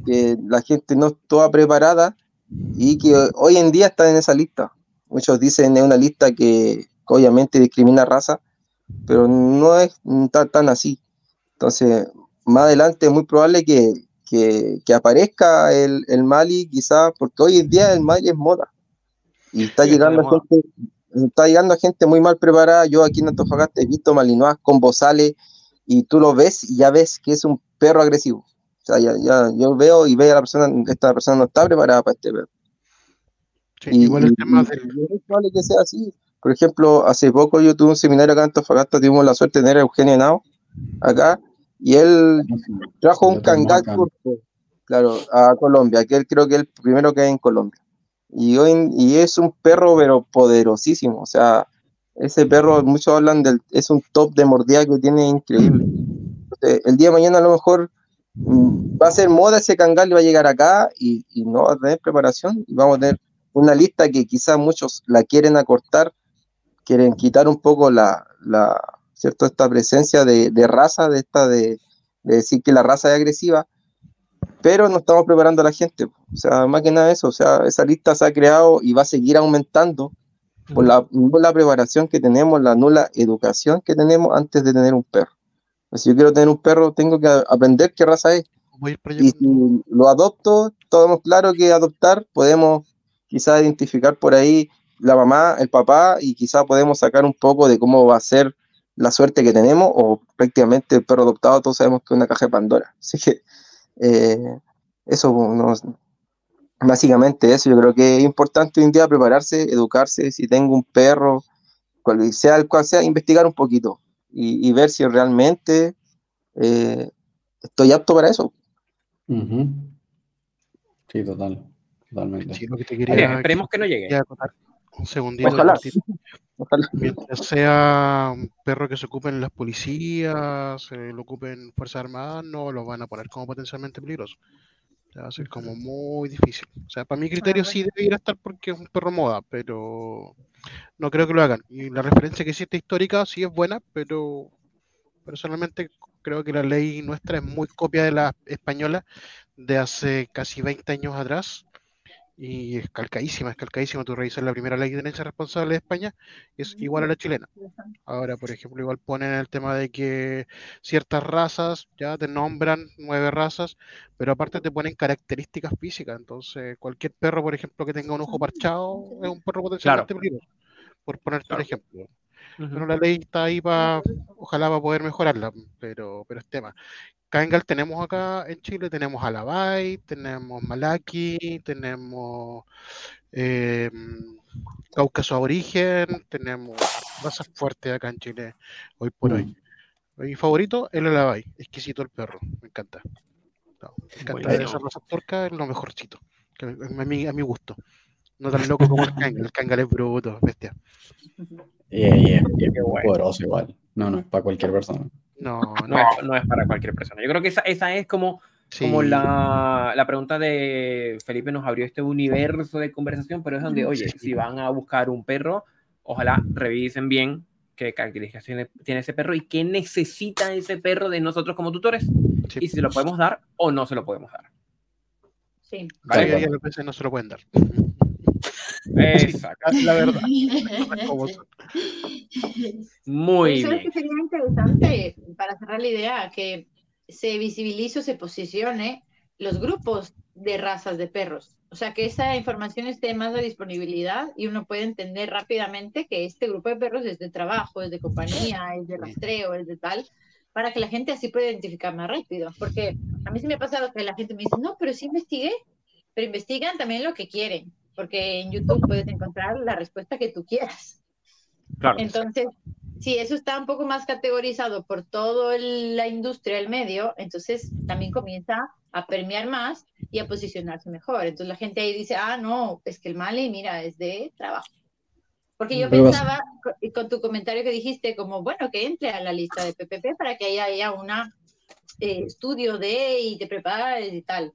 que la gente no estaba preparada y que hoy en día están en esa lista. Muchos dicen es una lista que, obviamente discrimina raza, pero no es tan, así. Entonces, más adelante es muy probable que, que, aparezca el, el, Mali, quizás, porque hoy en día el Mali es moda. Y está llegando gente, está llegando a gente muy mal preparada. Yo aquí en Antofagasta he visto Malinois con bozales y tú lo ves y ya ves que es un perro agresivo. O sea, ya, ya yo veo y veo a la persona, esta persona no está preparada para este perro. Sí, igual el tema de... Es probable que sea así. Por ejemplo, hace poco yo tuve un seminario acá en Antofagasta, tuvimos la suerte de tener a Eugenio Nao acá, y él trajo un cangal claro, a Colombia, que él creo que es el primero que hay en Colombia. Y, hoy, y es un perro, pero poderosísimo. O sea, ese perro, muchos hablan del, es un top de mordida que tiene increíble. el día de mañana a lo mejor mm, va a ser moda ese cangal y va a llegar acá y, y, no va a tener preparación y vamos a tener una lista que quizás muchos la quieren acortar, quieren quitar un poco la, la ¿cierto? Esta presencia de, de raza, de esta de, de, decir que la raza es agresiva, pero no estamos preparando a la gente. O sea, más que nada eso, o sea, esa lista se ha creado y va a seguir aumentando por la, la preparación que tenemos, la nula educación que tenemos antes de tener un perro. Si yo quiero tener un perro, tengo que aprender qué raza es. Y si lo adopto, todos claro que adoptar podemos quizás identificar por ahí la mamá, el papá, y quizás podemos sacar un poco de cómo va a ser la suerte que tenemos, o prácticamente el perro adoptado, todos sabemos que es una caja de Pandora. <laughs> Así que eh, eso nos, básicamente eso, yo creo que es importante hoy en día prepararse, educarse, si tengo un perro, cual sea el cual sea, investigar un poquito y, ver si realmente eh, estoy apto para eso. Sí, total, totalmente. esperemos que no llegue. Un segundito. Mientras sea un perro que se ocupe en las policías, se lo ocupen Fuerzas Armadas, no lo van a poner como potencialmente peligroso. Va a ser como muy difícil. O sea, para mi criterio sí debería estar porque es un perro moda, pero no creo que lo hagan. Y la referencia que existe histórica sí es buena, pero personalmente creo que la ley nuestra es muy copia de la española de hace casi 20 años atrás y es calcadísima, es calcadísima. Tú revisas la primera ley de tenencia responsable de España, es igual a la chilena. Ahora, por ejemplo, igual ponen el tema de que ciertas razas ya te nombran nueve razas, pero aparte te ponen características físicas. Entonces, cualquier perro, por ejemplo, que tenga un ojo parchado, es un perro potencialmente peligroso, por ponerte un ejemplo. Pero la ley está ahí para, ojalá va a poder mejorarla, pero, pero es tema. Kangal tenemos acá en Chile, tenemos Alabay, tenemos Malaki, tenemos eh, Cáucaso Aborigen, tenemos razas fuertes acá en Chile hoy por hoy. Mi favorito, el Alabay, exquisito el perro, me encanta. me encanta esa raza turca, es lo mejorcito, que a, mi, a mi gusto. No tan loco como el Kangal, el Kangal es bruto, bestia. Yeah, yeah, yeah. Poderoso igual. No, no, es para cualquier persona. No, no, es, no es para cualquier persona. Yo creo que esa, esa es como, como la, la, pregunta de Felipe nos abrió este universo de conversación, pero es donde, oye, si van a buscar un perro, ojalá revisen bien qué características tiene, ese perro y qué necesita ese perro de nosotros como tutores y si se lo podemos dar o no se lo podemos dar. Sí. Vale, no se lo pueden dar. Exacto, <laughs> la verdad. <laughs> Muy Eso bien. Es que sería interesante, para cerrar la idea, que se visibilice o se posicione los grupos de razas de perros. O sea, que esa información esté más a disponibilidad y uno puede entender rápidamente que este grupo de perros es de trabajo, es de compañía, es de rastreo, es de tal, para que la gente así pueda identificar más rápido. Porque a mí sí me ha pasado que la gente me dice, no, pero sí investigué, pero investigan también lo que quieren porque en YouTube puedes encontrar la respuesta que tú quieras. Entonces, si eso está un poco más categorizado por toda la industria del medio, entonces también comienza a permear más y a posicionarse mejor. Entonces la gente ahí dice, ah, no, es que el Mali, mira, es de trabajo. Porque yo pensaba, con tu comentario que dijiste, como, bueno, que entre a la lista de PPP para que haya, haya un eh, estudio de y te prepares y tal.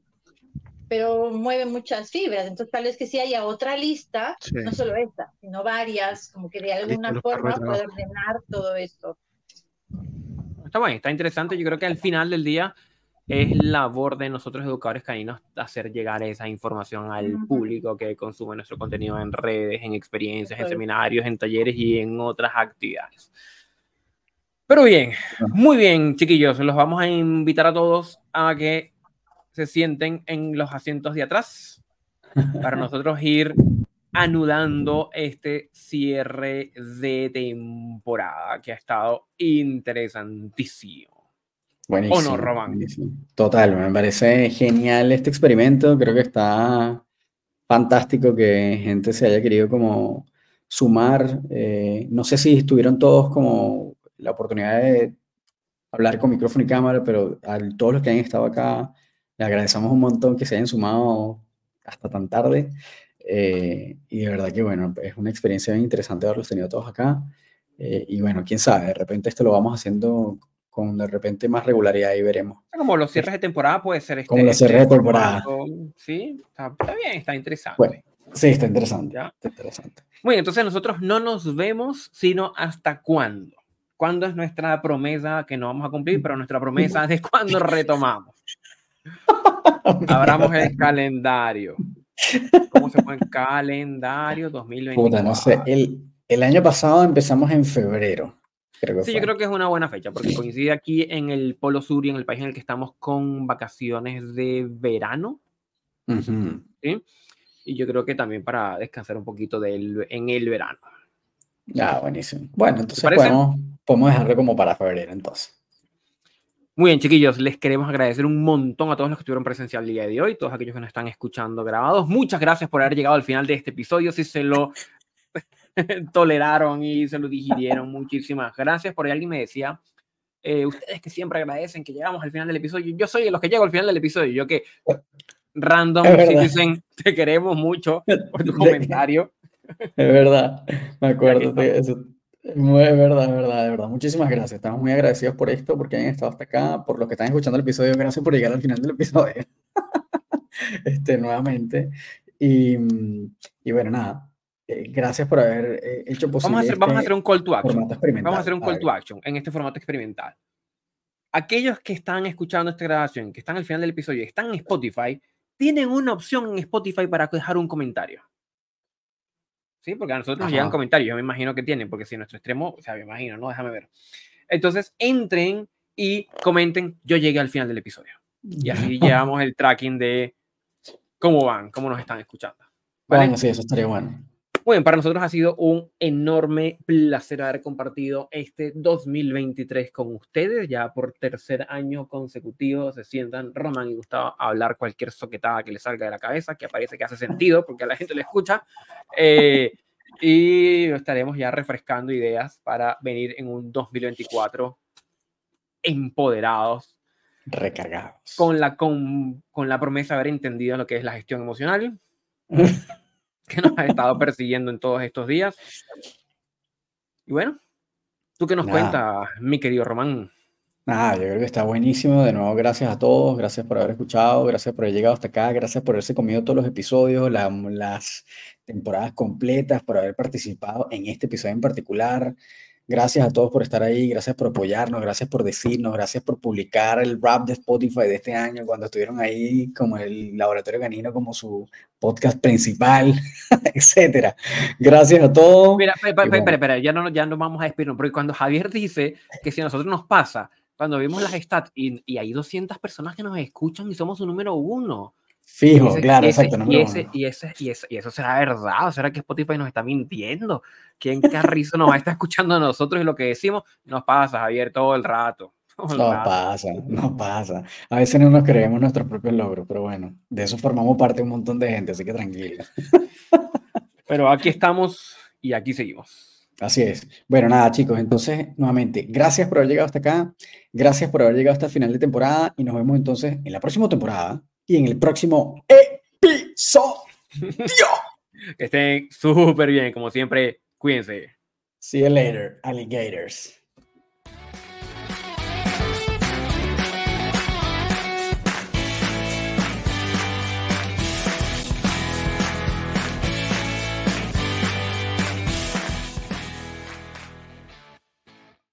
Pero mueve muchas fibras. Entonces, tal vez que sí haya otra lista, no solo esta, sino varias, como que de alguna forma pueda ordenar todo esto. Está bueno, está interesante. Yo creo que al final del día es labor de nosotros educadores caninos hacer llegar esa información al público que consume nuestro contenido en redes, en experiencias, en seminarios, en talleres y en otras actividades. Pero bien, muy bien, chiquillos, los vamos a invitar a todos a que se sienten en los asientos de atrás <laughs> para nosotros ir anudando este cierre de temporada que ha estado interesantísimo. Buenísimo. ¿O no, Total, me parece genial este experimento. Creo que está fantástico que gente se haya querido como sumar. Eh, no sé si estuvieron todos como la oportunidad de hablar con micrófono y cámara, pero a todos los que han estado acá, le agradecemos un montón que se hayan sumado hasta tan tarde. Eh, y de verdad que, bueno, es una experiencia bien interesante haberlos tenido todos acá. Eh, y bueno, quién sabe, de repente esto lo vamos haciendo con de repente más regularidad y veremos. Como los cierres de temporada puede ser. Este, como los cierres de este temporada. Sí, está, bien, está interesante. sí, está interesante, está interesante. Muy bien, entonces nosotros no nos vemos, sino hasta cuándo. ¿Cuándo es nuestra promesa que no vamos a cumplir? Pero nuestra promesa es cuándo <laughs> retomamos. <laughs> Abramos el calendario. ¿Cómo se fue el calendario 2020? Puta, no sé. El, el año pasado empezamos en febrero sí, yo creo que es una buena fecha porque coincide aquí en el Polo Sur y en el país en el que estamos con vacaciones de verano. ¿sí? Y yo creo que también para descansar un poquito del, en el verano. Ya, buenísimo. Bueno, entonces podemos, podemos dejarlo como para febrero entonces. Muy bien, chiquillos, les queremos agradecer un montón a todos los que estuvieron presencial el día de hoy, todos aquellos que nos están escuchando grabados. Muchas gracias por haber llegado al final de este episodio. Si se lo <laughs> toleraron y se lo digirieron. Muchísimas gracias. Por ahí alguien me decía, eh, ustedes que siempre agradecen que llegamos al final del episodio. Yo soy de los que llego al final del episodio. Yo que random si dicen te queremos mucho por tu <laughs> comentario. Es verdad, me acuerdo Es verdad, es verdad, de verdad. Muchísimas gracias. Estamos muy agradecidos por esto, porque han estado hasta acá, por los que están escuchando el episodio. Gracias por llegar al final del episodio. <laughs> este, nuevamente. Y, y bueno, nada, eh, gracias por haber eh, hecho posible. Vamos a, hacer, vamos a hacer un call to action. Vamos a hacer un call to action en este formato experimental. Aquellos que están escuchando esta grabación, que están al final del episodio, están en Spotify, tienen una opción en Spotify para dejar un comentario. ¿Sí? Porque a nosotros nos llegan comentarios, yo me imagino que tienen, porque si nuestro extremo, o sea, me imagino, ¿no? Déjame ver. Entonces, entren y comenten, yo llegué al final del episodio. Y así llevamos el tracking de cómo van, cómo nos están escuchando. Bueno, sí, eso estaría bueno. Bueno, para nosotros ha sido un enorme placer haber compartido este 2023 con ustedes. Ya por tercer año consecutivo se sientan Román y Gustavo a hablar cualquier soquetada que les salga de la cabeza, que parece que hace sentido porque a la gente le escucha. Eh, y estaremos ya refrescando ideas para venir en un 2024 empoderados. Recargados. Con la, con, con la promesa de haber entendido lo que es la gestión emocional. <laughs> que nos ha estado persiguiendo en todos estos días. Y bueno, ¿tú qué nos cuentas, mi querido Román? Nada, yo creo que está buenísimo. De nuevo, gracias a todos, gracias por haber escuchado, gracias por haber llegado hasta acá, gracias por haberse comido todos los episodios, las temporadas completas, por haber participado en este episodio en particular. Gracias a todos por estar ahí, gracias por apoyarnos, gracias por decirnos, gracias por publicar el rap de Spotify de este año cuando estuvieron ahí como el Laboratorio Canino como su podcast principal, <laughs> etcétera. Gracias a todos. Mira, espera, espera, ya no, ya no vamos a despedirnos, porque cuando Javier dice que si a nosotros nos pasa, cuando vimos las stats y, y hay 200 personas que nos escuchan y somos un número uno, Fijo, claro, exacto. y, ese, y, ese, y, y, eso será verdad, o será que Spotify nos está mintiendo. ¿Quién carrizo nos va a estar escuchando a nosotros y lo que decimos? Nos pasa, Javier, todo el rato. <laughs> no pasa, no pasa. A veces no nos creemos nuestros propios logros, pero bueno, de eso formamos parte un montón de gente, así que tranquilo. <laughs> pero aquí estamos y aquí seguimos. Así es. Bueno, nada, chicos, entonces, nuevamente, gracias por haber llegado hasta acá, gracias por haber llegado hasta el final de temporada y nos vemos entonces en la próxima temporada y en el próximo episodio. que estén súper bien, como siempre. Cuídense. See you later, alligators.